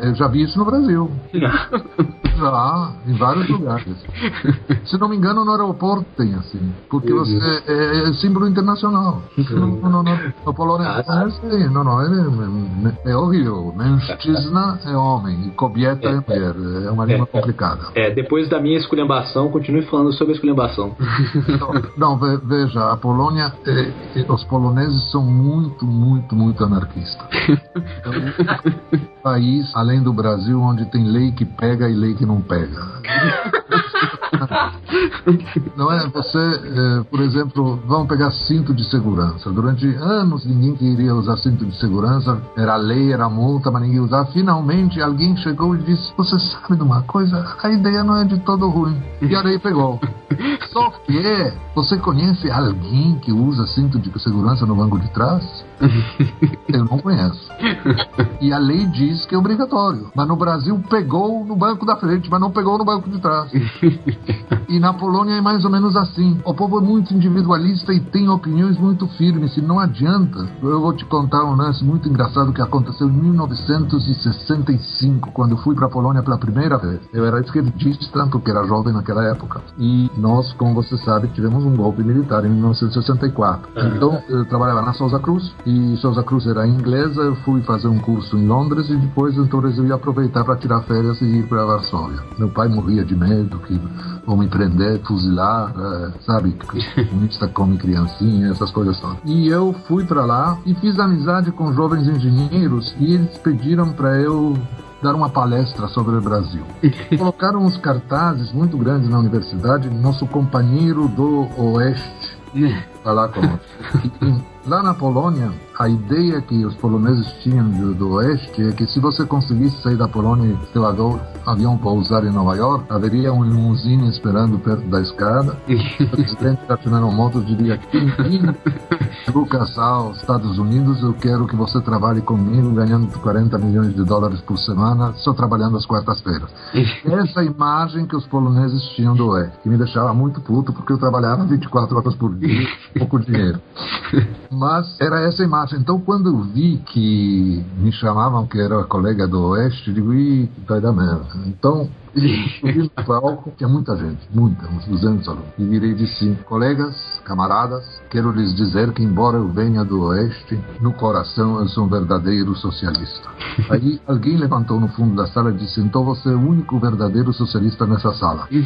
Eu já vi isso no Brasil. Já, em vários lugares. Se não me engano, no aeroporto tem assim. Porque Meu você é, é símbolo internacional. No, no, no, no polonês tem, não, não, é, é horrível. Mężczyzna é homem e kobieta é mulher. É uma língua complicada. É, depois da minha esculhambação, continue falando sobre a esculhambação. Não, não, ve- veja, a Polônia, os poloneses são muito, muito, muito anarquistas. É único país, além do Brasil, onde tem lei que pega e lei que não pega. Não é? Você, eh, por exemplo, vamos pegar cinto de segurança. Durante anos ninguém queria usar cinto de segurança, era lei, era multa, mas ninguém usava. Finalmente alguém chegou e disse: Você sabe de uma coisa? A ideia não é de todo ruim. E a lei pegou. Só que você conhece alguém que usa cinto de segurança no banco de trás? Eu não conheço. E a lei diz que é obrigatório. Mas no Brasil pegou no banco da frente, mas não pegou no banco de trás. E na Polônia é mais ou menos assim. O povo é muito individualista e tem opiniões muito firmes. E não adianta. Eu vou te contar um lance muito engraçado que aconteceu em 1965, quando eu fui para a Polônia pela primeira vez. Eu era esquerdista, porque era jovem naquela época. E nós, como você sabe, tivemos um golpe militar em 1964. Então, eu trabalhava na Souza Cruz. E Souza Cruz era inglesa. Eu fui fazer um curso em Londres e depois, então, resolvi aproveitar para tirar férias e ir para Varsóvia. Meu pai morria de medo que vão me prender, fuzilar, eh, sabe? Comunista come criancinha, essas coisas todas. E eu fui para lá e fiz amizade com jovens engenheiros e eles pediram para eu dar uma palestra sobre o Brasil. Colocaram uns cartazes muito grandes na universidade, nosso companheiro do Oeste. Tá lá conosco. E lá na Polônia, a ideia que os poloneses tinham do, do Oeste é que se você conseguisse sair da Polônia e seu avião, avião pousar em Nova York, haveria um limusine esperando perto da escada. O presidente da General Motors diria: "Quem Lucas aos Estados Unidos, eu quero que você trabalhe comigo ganhando 40 milhões de dólares por semana, só trabalhando às quartas-feiras. Essa imagem que os poloneses tinham do Oeste, que me deixava muito puto porque eu trabalhava 24 horas por dia, pouco dinheiro. Mas era essa imagem. Então, quando eu vi que me chamavam que era colega do Oeste, digo, ih, vai dar merda. Então, subi no palco, tinha muita gente, muita, uns 200 alunos. E virei e disse, colegas, camaradas, quero lhes dizer que, embora eu venha do Oeste, no coração eu sou um verdadeiro socialista. Aí alguém levantou no fundo da sala e disse, então você é o único verdadeiro socialista nessa sala.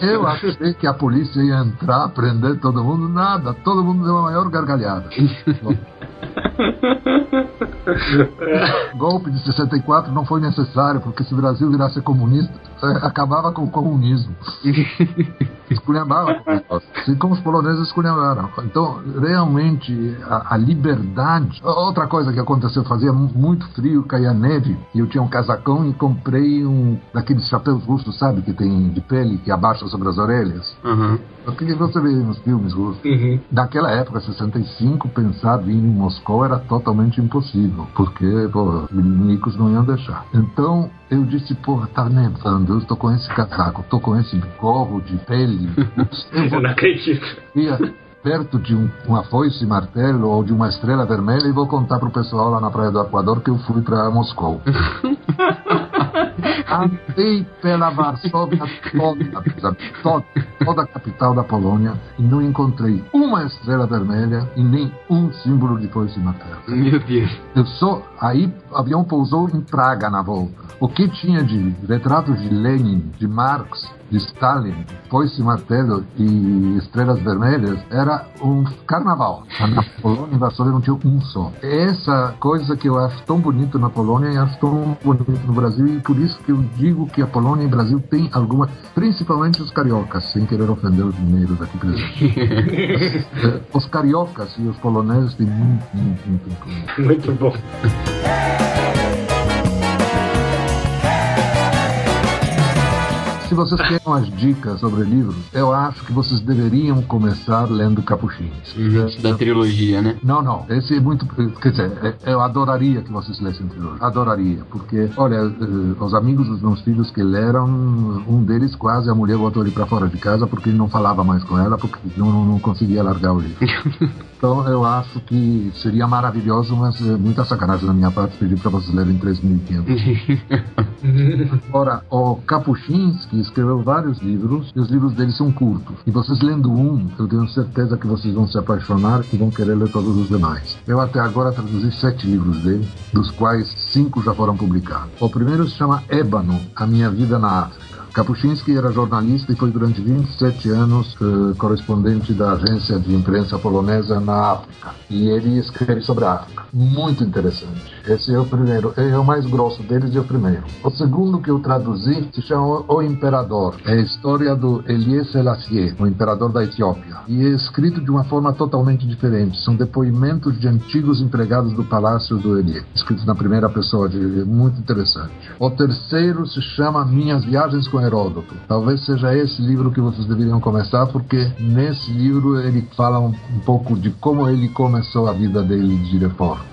Eu achei que a polícia ia entrar, prender todo mundo, nada, todo mundo deu a maior gargalhada. Golpe de 64 não foi necessário, porque se o Brasil virasse comunista, eh, acabava com o comunismo. Esculhambava com o negócio, assim como os poloneses esculhambaram. Então, realmente, a, a liberdade. Outra coisa que aconteceu, fazia mu- muito frio, caía neve, e eu tinha um casacão e comprei um daqueles chapéus russos, sabe, que tem de pele que abaixa sobre as orelhas. Uhum. O que você vê nos filmes russos. Naquela época, 65, pensar vir em Moscou era totalmente impossível, porque pô, os milicos não iam deixar. Então eu disse, porra, tá nevando, eu estou com esse casaco, estou com esse gorro de pele. Eu vou Eu não acredito. ia perto de um, uma foice martelo ou de uma estrela vermelha e vou contar pro pessoal lá na Praia do Arcoador que eu fui para Moscou. Andei pela Varsóvia toda, toda, toda a capital da Polônia e não encontrei uma estrela vermelha e nem um símbolo de foice martelo. Meu Deus. Eu só aí o avião pousou em Praga na volta. O que tinha de retratos de Lenin, de Marx, Stalin, foice e martelo e estrelas vermelhas era um carnaval. Na Polônia e Varsóvia não tinha um só. Essa coisa que eu acho tão bonito na Polônia e acho tão bonito no Brasil e por isso que eu digo que a Polônia e o Brasil têm alguma, principalmente os cariocas, sem querer ofender os mineiros aqui presentes. Eh, os cariocas e os poloneses têm muito, muito, muito. Muito bom. Se vocês querem umas dicas sobre livros, eu acho que vocês deveriam começar lendo Capuchinhos. Uhum, da trilogia, né? Não, não. Esse é muito. Quer dizer, é- eu adoraria que vocês lessem trilogia. Adoraria. Porque, olha, eh, os amigos dos meus filhos que leram, um deles quase a mulher botou ele pra fora de casa porque ele não falava mais com ela, porque não, não, não conseguia largar o livro. Então eu acho que seria maravilhoso, mas é muita sacanagem da minha parte pedir para vocês lerem 3.500. Ora, o Kapuscinski escreveu vários livros e os livros dele são curtos. E vocês lendo um, eu tenho certeza que vocês vão se apaixonar e vão querer ler todos os demais. Eu até agora traduzi sete livros dele, dos quais cinco já foram publicados. O primeiro se chama Ébano, A Minha Vida na África. Kapuscinski era jornalista e foi durante 27 anos eh, correspondente da agência de imprensa polonesa na África. E ele escreve sobre a África. Muito interessante. Esse é o primeiro, é o mais grosso deles e o primeiro. O segundo que eu traduzi se chama O Imperador. É a história do Elie Selassie, o imperador da Etiópia. E é escrito de uma forma totalmente diferente. São depoimentos de antigos empregados do palácio do Elie, escritos na primeira pessoa, de, muito interessante. O terceiro se chama Minhas Viagens com Heródoto. Talvez seja esse livro que vocês deveriam começar, porque nesse livro ele fala um, um pouco de como ele começou a vida dele de reforma.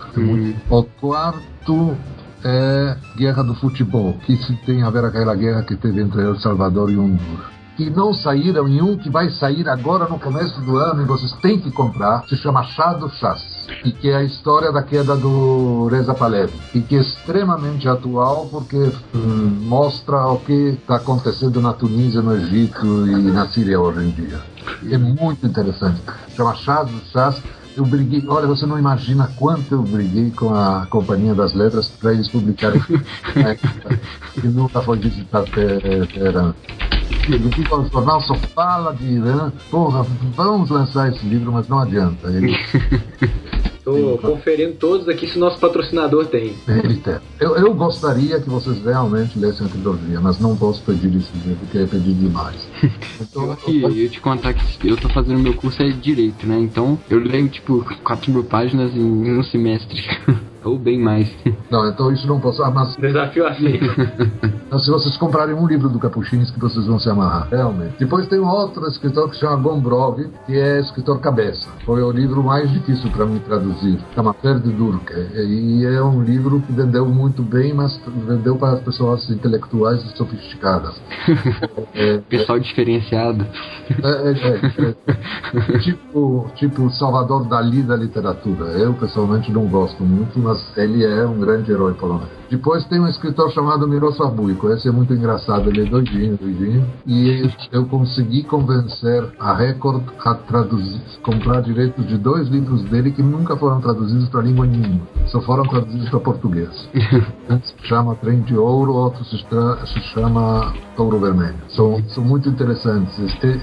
O quarto é Guerra do Futebol, que se tem a ver com aquela guerra que teve entre El Salvador e Honduras. Que não saíram e um que vai sair agora no começo do ano e vocês têm que comprar, se chama Chá do Chás. E que é a história da queda do Reza Pahlavi. E que é extremamente atual porque hum, mostra o que está acontecendo na Tunísia, no Egito e na Síria hoje em dia. É muito interessante. Chama Chá do Chás. Eu briguei, olha, você não imagina quanto eu briguei com a Companhia das Letras para eles publicarem né, que nunca foi visitado Teherã. O jornal só fala de Irã. Porra, vamos lançar esse livro, mas não adianta. Ele, Tô conferindo todos aqui se o nosso patrocinador tem. ele tem. Eu, eu gostaria que vocês realmente lessem a trilogia, mas não posso pedir isso, porque é pedir demais. Então, E eu ia te contar que eu tô fazendo meu curso é direito, né? Então eu leio tipo 4 mil páginas em um semestre. Ou bem mais. não, então isso não posso. Ah, mas Desafio aceito. Então, se vocês comprarem um livro do Capuchinski, vocês vão se amarrar, realmente. Depois tem um outro escritor que se chama Gombrov, que é escritor cabeça. Foi o livro mais difícil para mim traduzir. Chama Perde Durke. E é um livro que vendeu muito bem, mas vendeu para as pessoas intelectuais e sofisticadas. É, Pessoal diferenciado. é, é, é, é. tipo, tipo Salvador Dali da literatura. Eu pessoalmente não gosto muito, mas ele é um grande herói polonês. Depois tem um escritor chamado Miroslav Bujko. Esse é muito engraçado, ele é doidinho, doidinho. E eu consegui convencer a Record a traduzir, comprar direitos de dois livros dele que nunca foram traduzidos para língua nenhuma. Só foram traduzidos para português. Um se chama Trem de Ouro, outro se, se chama Touro Vermelho. São, são muito interessantes.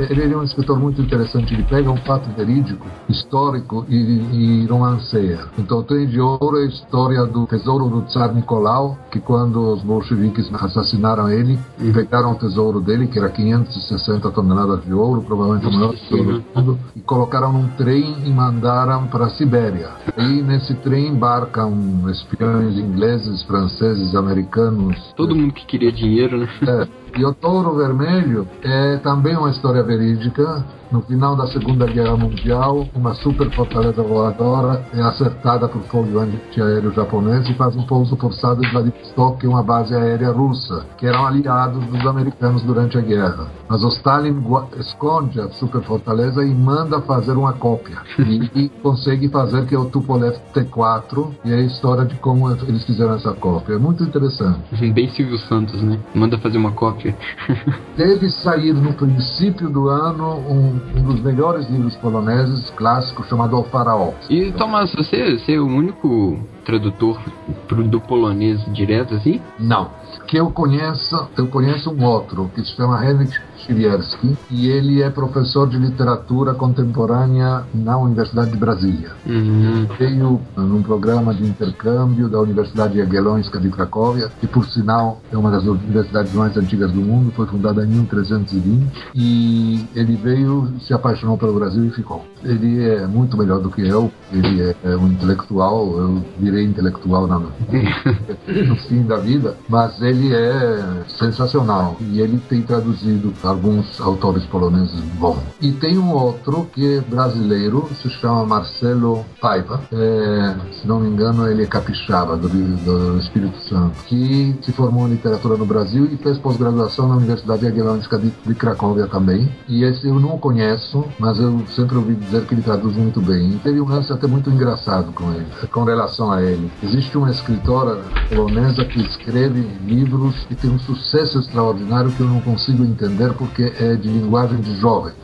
Ele é um escritor muito interessante. Ele pega um fato verídico, histórico e, e romanceia. Então, Trem de Ouro é a história do tesouro do Tsar Nicolau, que quando os bolcheviques assassinaram ele, pegaram o tesouro dele, que era 560 toneladas de ouro, provavelmente o maior tesouro do mundo, e colocaram num trem e mandaram para a Sibéria. E nesse trem embarcam espiões ingleses, franceses, americanos, Todo mundo que queria dinheiro, né? é, e o Touro Vermelho é também uma história verídica. No final da Segunda Guerra Mundial, uma super fortaleza voadora é acertada por fogo antiaéreo japonês e faz um pouso forçado em Vladivostok, uma base aérea russa, que eram aliados dos americanos durante a guerra. Mas o Stalin esconde a super fortaleza e manda fazer uma cópia. E, e consegue fazer que é o Tupolev T4, e é a história de como eles fizeram essa cópia. É muito interessante. Bem Silvio Santos, né? Manda fazer uma cópia. Deve sair no princípio do ano um, um dos melhores livros poloneses clássicos chamado O Faraó. E Tomás, você, você é o único tradutor do polonês direto assim? Não. Que eu conheço, eu conheço um outro que se chama Henryk Siwierski e ele é professor de literatura contemporânea na Universidade de Brasília. Uhum. Veio num programa de intercâmbio da Universidade Jagiellońska de Cracóvia, que por sinal é uma das universidades mais antigas do mundo, foi fundada em 1320, e ele veio, se apaixonou pelo Brasil e ficou. Ele é muito melhor do que eu, ele é, é um intelectual, eu vi direi intelectual na, no fim da vida, mas ele é sensacional e ele tem traduzido alguns autores poloneses bons. E tem um outro que é brasileiro, se chama Marcelo Paiva, é, se não me engano ele é capixaba do, do Espírito Santo, que se formou em literatura no Brasil e fez pós-graduação na Universidade Jagiellonska de, de Cracóvia também. E esse eu não conheço, mas eu sempre ouvi dizer que ele traduz muito bem. E teve um lance até muito engraçado com ele, com relação a ele. Existe uma escritora polonesa que escreve livros e tem um sucesso extraordinário que eu não consigo entender porque é de linguagem de jovens.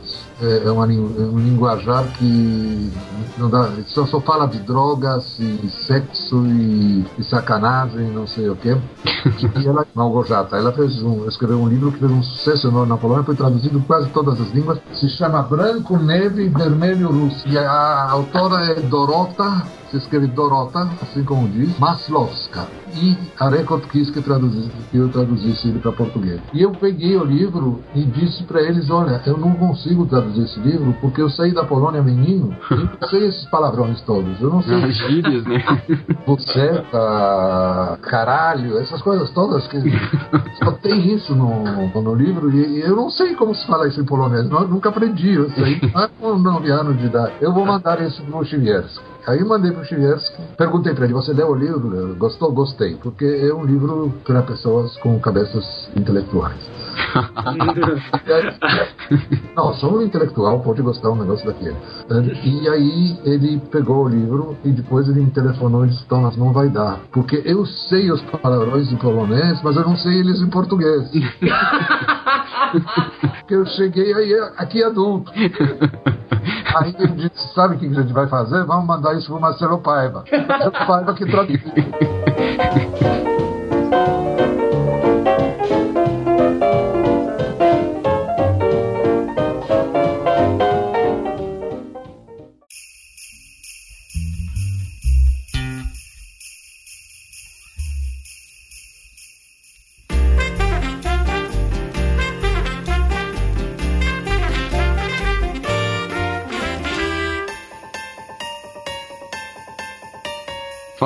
É, é uma, é um linguajar que não dá, só, só fala de drogas e sexo e, e sacanagem, não sei o quê. E ela, Małgorzata, ela fez um, escreveu um livro que fez um sucesso enorme na Polônia, foi traduzido em quase todas as línguas. Se chama Branco, Neve e Vermelho Russo. E a, a autora é Dorota, se escreve Dorota, assim como diz, Maslowska. E a Record quis que, traduzi, que eu traduzisse ele para português. E eu peguei o livro e disse para eles: Olha, eu não consigo traduzir esse livro porque eu saí da Polônia menino e não sei esses palavrões todos. Eu não sei. As gírias, né? Buceta, caralho, essas coisas todas que só tem isso no, no livro e, e eu não sei como se fala isso em polonês. Não, nunca aprendi, eu sei. Ah, com 9 anos de idade. Eu vou mandar isso pro Chivierski. Aí mandei pro Chivierski, perguntei para ele, você leu o livro? Gostou? Gostei, porque é um livro para pessoas com cabeças intelectuais. Não, só um intelectual pode gostar um negócio daquele. E aí ele pegou o livro e depois ele me telefonou e disse, Thomas, não vai dar. Porque eu sei os palavrões em polonês, mas eu não sei eles em português. Porque eu cheguei aí aqui adulto. Aí ele disse, sabe o que a gente vai fazer? Vamos mandar isso pro Marcelo Paiva. Marcelo Paiva que traduz.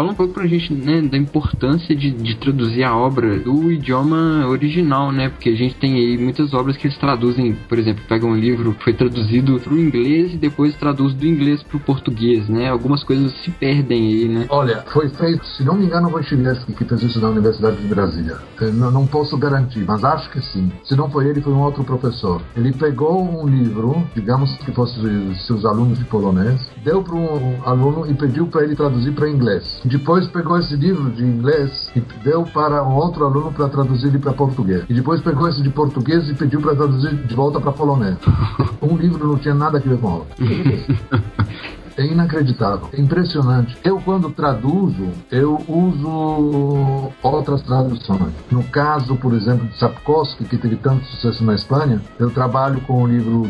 Fala pouco pra gente, né, da importância de, de traduzir a obra do idioma original, né? Porque a gente tem aí muitas obras que eles traduzem, por exemplo, pegam um livro que foi traduzido pro inglês e depois traduz do inglês pro português, né? Algumas coisas se perdem aí, né? Olha, foi feito, se não me engano, foi Chivierski que fez isso na Universidade de Brasília. Não, não posso garantir, mas acho que sim. Se não foi ele, foi um outro professor. Ele pegou um livro, digamos que fosse seus alunos de polonês, deu para um aluno e pediu para ele traduzir para inglês. Depois pegou esse livro de inglês e deu para um outro aluno para traduzir ele para português. E depois pegou esse de português e pediu para traduzir de volta para polonês. Um livro não tinha nada a ver com o outro. É inacreditável, é impressionante. Eu, quando traduzo, eu uso outras traduções. No caso, por exemplo, de Sapkowski, que teve tanto sucesso na Espanha, eu trabalho com o livro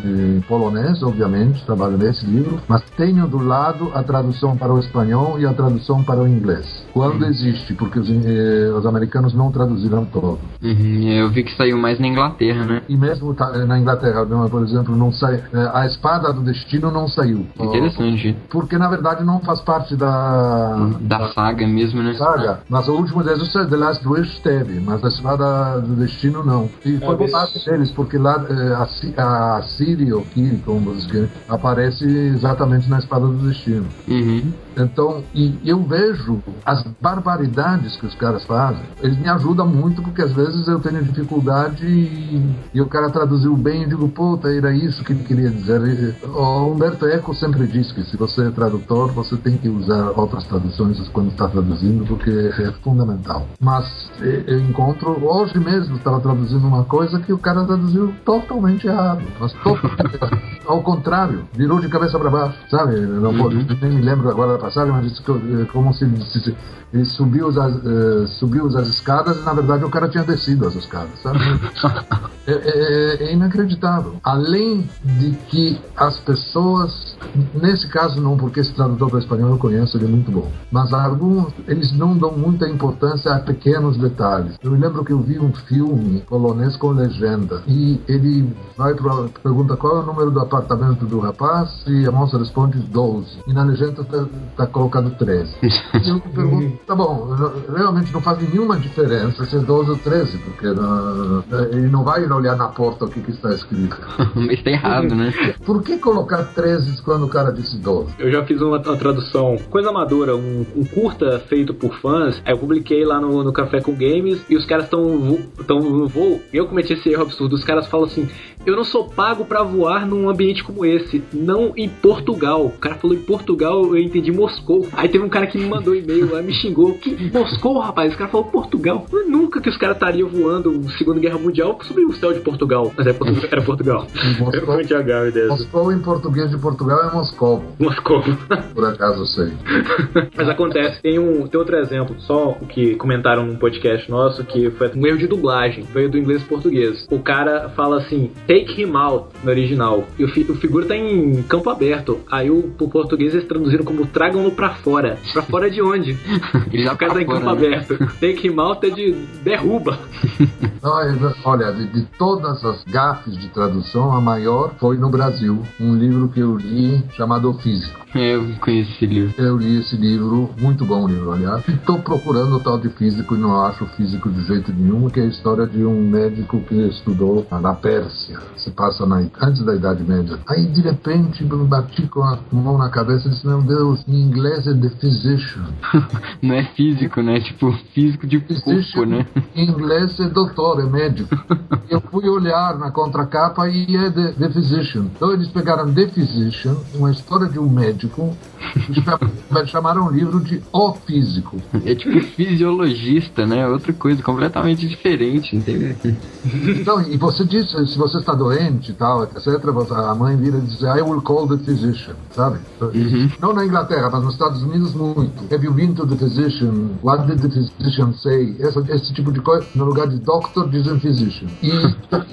polonês, obviamente, trabalho nesse livro, mas tenho do lado a tradução para o espanhol e a tradução para o inglês. Quando existe, porque os, eh, os americanos não traduziram todo. Uhum, eu vi que saiu mais na Inglaterra, né? E mesmo ta- na Inglaterra, não, por exemplo, não sai, eh, a Espada do Destino não saiu. Interessante. Porque na verdade não faz parte da, Da saga mesmo, né? saga. Mas o último deles, o The Last Wish teve, mas a Espada do Destino não. E foi por parte deles, porque lá eh, a, a Sírio, que como vocês querem, aparece exatamente na Espada do Destino. Uhum. Então, e eu vejo as barbaridades que os caras fazem. Eles me ajudam muito porque às vezes eu tenho dificuldade e, e o cara traduziu bem e digo, puta, era isso que ele queria dizer. O Humberto Eco sempre diz que se você é tradutor, você tem que usar outras traduções quando está traduzindo porque é fundamental. Mas eu encontro, hoje mesmo estava traduzindo uma coisa que o cara traduziu totalmente errado. Mas totalmente. Ao contrário, virou de cabeça para baixo, sabe? Eu Não vou, nem me lembro agora passagem, mas disse que, eh, como se ele disse, ele subiu as, eh, subiu as escadas e na verdade o cara tinha descido as escadas, sabe? É, é- é inacreditável. Além de que as pessoas, nesse caso não, porque esse tradutor para espanhol eu conheço, ele é muito bom. Mas alguns, eles não dão muita importância a pequenos detalhes. Eu me lembro que eu vi um filme polonês com legenda e ele vai para pergunta qual é o número do apartamento do rapaz e a moça responde 12. E na legenda está colocado 13. E eu pergunto, tá bom, realmente não faz nenhuma diferença se é 12 ou 13, porque não- ele não vai olhar na porta o que, que está escrito. Mas tá errado, né? Por que colocar 13 quando o cara disse 12? Eu já fiz uma, uma tradução, coisa amadora, um, um curta feito por fãs. Aí eu publiquei lá no, no Café com Games e os caras estão no voo. Eu cometi esse erro absurdo. Os caras falam assim: Eu não sou pago pra voar num ambiente como esse, não em Portugal. O cara falou em Portugal, eu entendi Moscou. Aí teve um cara que me mandou um e-mail lá, me xingou. Que Moscou, rapaz? O cara falou Portugal. Eu nunca que os caras estariam voando Segunda Guerra Mundial sobre o céu de Portugal. Mas é Portugal, era Portugal. Eu vou te agarrar dessa. Moscou em português de Portugal é Moscou, Moscou. por acaso eu sei. Mas acontece, tem um tem outro exemplo, só o que comentaram num podcast nosso, que foi um erro de dublagem, veio do inglês pro português. O cara fala assim, take him out no original, e o, fi, o figura tá em campo aberto. Aí o pro português eles traduziram como tragam-no pra fora. Pra fora de onde? Ele cara tá em fora, campo né? aberto. Him out é de derruba. Não, olha, de, de todas as gafes de tradução, a maior foi no Brasil. Um livro que eu li chamado O Físico. Eu conheço esse livro. Eu li esse livro, muito bom livro, aliás. Estou procurando o tal de físico e não acho físico de jeito nenhum, que é a história de um médico que estudou na Pérsia. Se passa na, antes da Idade Média. Aí, de repente, eu bati com a mão na cabeça e disse, meu Deus, em inglês é the physician. Não é físico, né? Tipo, físico de corpo, né? Em inglês é doutor, é médico. Eu fui olhar na contracapa e é The, the Physician. Então eles pegaram The Physician, uma história de um médico, e cham- chamaram o livro de O Físico. É tipo fisiologista, né? Outra coisa completamente diferente, entendeu? Então, e você diz, se você está doente e tal, etc., a mãe vira e diz, I will call the physician, sabe? Não na Inglaterra, mas nos Estados Unidos muito. Have you been to the physician? What did the physician say? Esse, esse tipo de coisa. No lugar de doctor, dizem physician. E,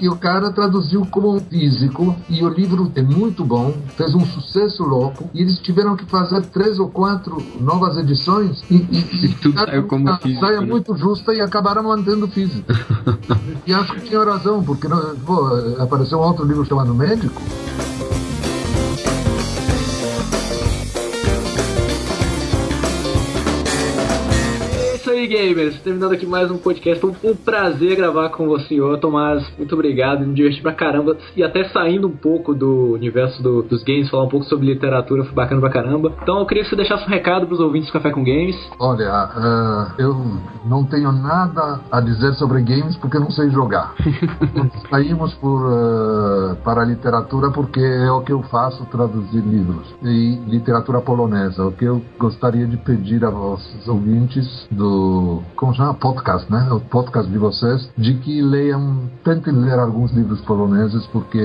e o cara traduziu como um físico, e o livro é muito bom, fez um sucesso louco, e eles tiveram que fazer três ou quatro novas edições, e, e, E tudo saiu como a físico, saia né? muito justa e acabaram mantendo físico. E acho que tinha razão, porque não- pô, apareceu um outro livro chamado Médico. Aí, gamers. Terminando aqui mais um podcast. Foi um prazer gravar com o senhor, Tomás. Muito obrigado. Me diverti pra caramba. E até saindo um pouco do universo do- dos games, falar um pouco sobre literatura, foi bacana pra caramba. Então eu queria que você deixasse um recado pros ouvintes do Café com Games. Olha, ah, eu não tenho nada a dizer sobre games porque não sei jogar. Saímos por, ah, para a literatura porque é o que eu faço, traduzir livros. E literatura polonesa. O que eu gostaria de pedir a vossos ouvintes do, como chama? Podcast, né? O podcast de vocês, de que leiam, tentem ler alguns livros poloneses porque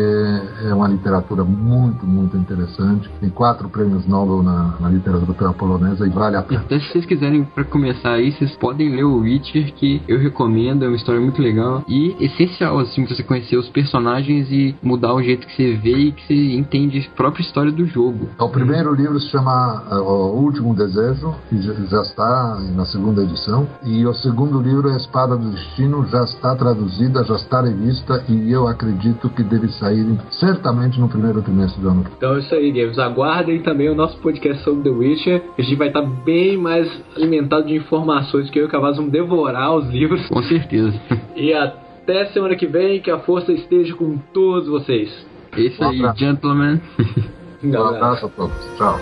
é uma literatura muito, muito interessante. Tem quatro prêmios Nobel na, na literatura polonesa e vale a pena. Até se vocês quiserem, pra começar aí, vocês podem ler o Witcher, que eu recomendo, é uma história muito legal e essencial, assim, você conhecer os personagens e mudar o jeito que você vê e que você entende a própria história do jogo. O primeiro livro se chama eh, O Último Desejo, que já está na segunda edição. E o segundo livro, A Espada do Destino, já está traduzida, já está revista e eu acredito que deve sair certamente no primeiro trimestre do ano. Então é isso aí, gamers. Aguardem também o nosso podcast sobre The Witcher. A gente vai estar bem mais alimentado de informações que eu e o Cavaz vamos devorar os livros. Com certeza. E até semana que vem, que a força esteja com todos vocês. É isso aí, gentlemen. Um abraço a todos. Tchau.